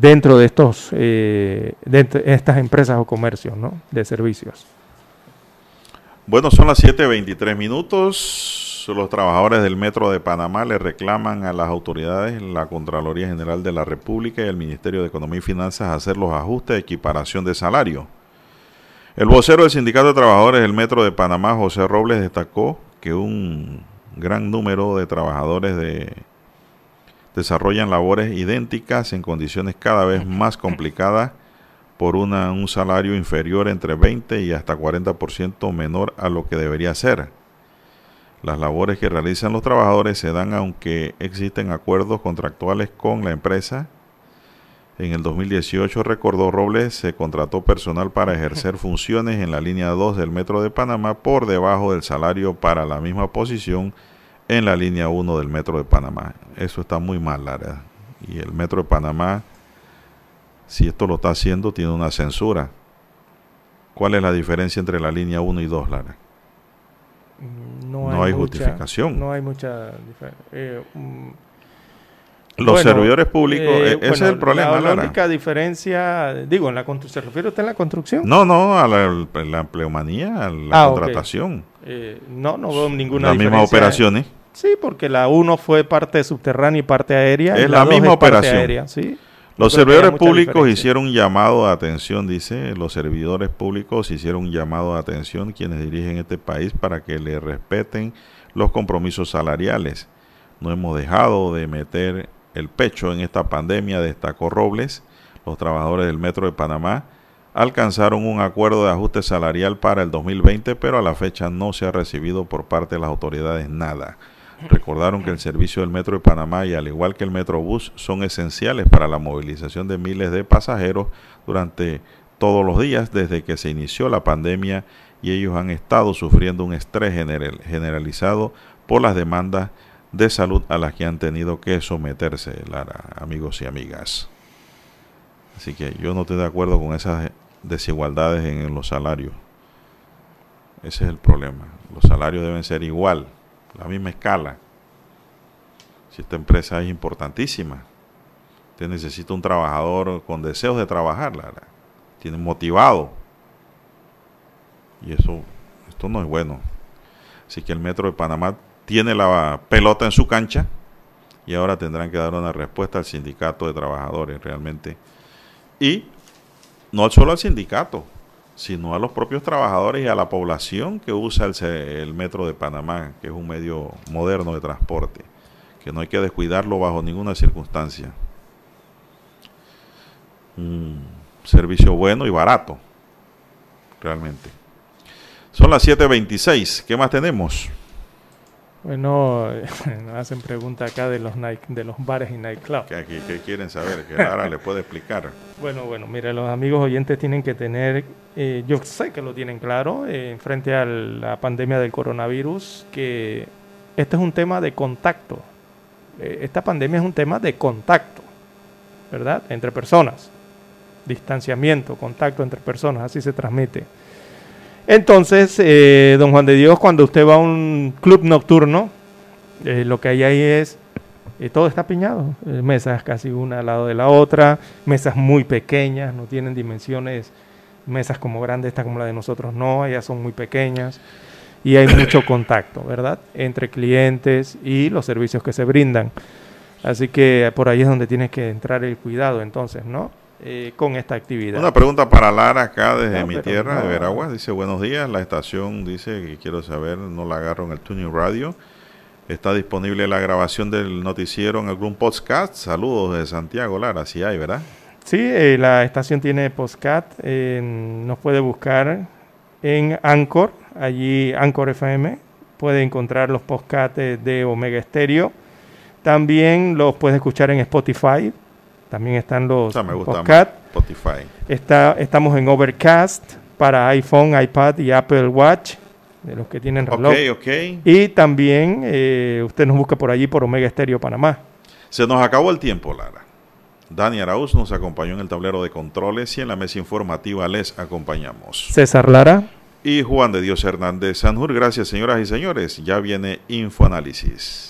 dentro de estos eh, estas empresas o comercios ¿no? de servicios. Bueno, son las 7.23 minutos. Los trabajadores del Metro de Panamá le reclaman a las autoridades, la Contraloría General de la República y el Ministerio de Economía y Finanzas hacer los ajustes de equiparación de salario. El vocero del Sindicato de Trabajadores del Metro de Panamá, José Robles, destacó que un gran número de trabajadores de desarrollan labores idénticas en condiciones cada vez más complicadas por una, un salario inferior entre 20 y hasta 40% menor a lo que debería ser. Las labores que realizan los trabajadores se dan aunque existen acuerdos contractuales con la empresa. En el 2018, recordó Robles, se contrató personal para ejercer funciones en la línea 2 del Metro de Panamá por debajo del salario para la misma posición en la línea 1 del Metro de Panamá. Eso está muy mal, Lara. Y el Metro de Panamá, si esto lo está haciendo, tiene una censura. ¿Cuál es la diferencia entre la línea 1 y 2, Lara? No, hay, justificación. No hay mucha diferencia. Eh, mm, los servidores públicos, eh, ese es el problema. La, única diferencia, digo, en la ¿se refiere usted a la construcción? No, no, a la, la empleomanía, a la ah, contratación. Eh, no, no veo ninguna Las mismas operaciones. Sí, porque la 1 fue parte subterránea y parte aérea. Es la, misma operación. ¿sí? Los servidores públicos hicieron un llamado de atención, dice, los servidores públicos hicieron un llamado de atención quienes dirigen este país para que le respeten los compromisos salariales. No hemos dejado de meter el pecho en esta pandemia, destacó Robles. Los trabajadores del Metro de Panamá alcanzaron un acuerdo de ajuste salarial para el 2020, pero a la fecha no se ha recibido por parte de las autoridades nada. Recordaron que el servicio del Metro de Panamá y al igual que el Metrobús son esenciales para la movilización de miles de pasajeros durante todos los días desde que se inició la pandemia y ellos han estado sufriendo un estrés generalizado por las demandas de salud a las que han tenido que someterse, Lara, amigos y amigas. Así que yo no estoy de acuerdo con esas desigualdades en los salarios. Ese es el problema. Los salarios deben ser igual la misma escala. Si esta empresa es importantísima, usted necesita un trabajador con deseos de trabajar, la, tiene motivado. Y eso, esto no es bueno. Así que el Metro de Panamá tiene la pelota en su cancha y ahora tendrán que dar una respuesta al sindicato de trabajadores realmente. Y no solo al sindicato, sino a los propios trabajadores y a la población que usa el, metro de Panamá, que es un medio moderno de transporte, que no hay que descuidarlo bajo ninguna circunstancia. Un servicio bueno y barato, realmente. Son las 7.26, ¿qué más tenemos? Bueno, nos hacen pregunta acá de los night, de los bares y nightclubs. ¿Qué, qué, quieren saber? Que Lara le puede explicar. Bueno, bueno, mire, los amigos oyentes tienen que tener, eh, yo sé que lo tienen claro, eh, frente a la pandemia del coronavirus, que este es un tema de contacto. Eh, esta pandemia es un tema de contacto, ¿verdad? Entre personas. Distanciamiento, contacto entre personas, así se transmite. Entonces, eh, don Juan de Dios, cuando usted va a un club nocturno, eh, lo que hay ahí es eh, todo está piñado. Eh, mesas casi una al lado de la otra, mesas muy pequeñas, no tienen dimensiones, mesas como grandes, esta como la de nosotros no, ellas son muy pequeñas y hay mucho contacto, ¿verdad? Entre clientes y los servicios que se brindan. Así que por ahí es donde tiene que entrar el cuidado entonces, ¿no? Eh, con esta actividad. Una pregunta para Lara acá desde mi tierra, de Veragua. Dice, buenos días, la estación dice que quiero saber, no la agarro en el Tuning Radio. ¿Está disponible la grabación del noticiero en algún podcast? Saludos de Santiago, Lara, si hay, ¿verdad? Sí, eh, la estación tiene podcast, eh, nos puede buscar en Anchor, allí Anchor FM, puede encontrar los podcasts de Omega Stereo. También los puede escuchar en Spotify, también están los podcasts. Spotify. Está, estamos en Overcast para iPhone, iPad y Apple Watch, de los que tienen reloj. Ok, ok. Y también eh, usted nos busca por allí por Omega Estéreo Panamá. Se nos acabó el tiempo, Lara. Dani Arauz nos acompañó en el tablero de controles y en la mesa informativa les acompañamos. César Lara. Y Juan de Dios Hernández Sanjur. Gracias, señoras y señores. Ya viene Infoanálisis.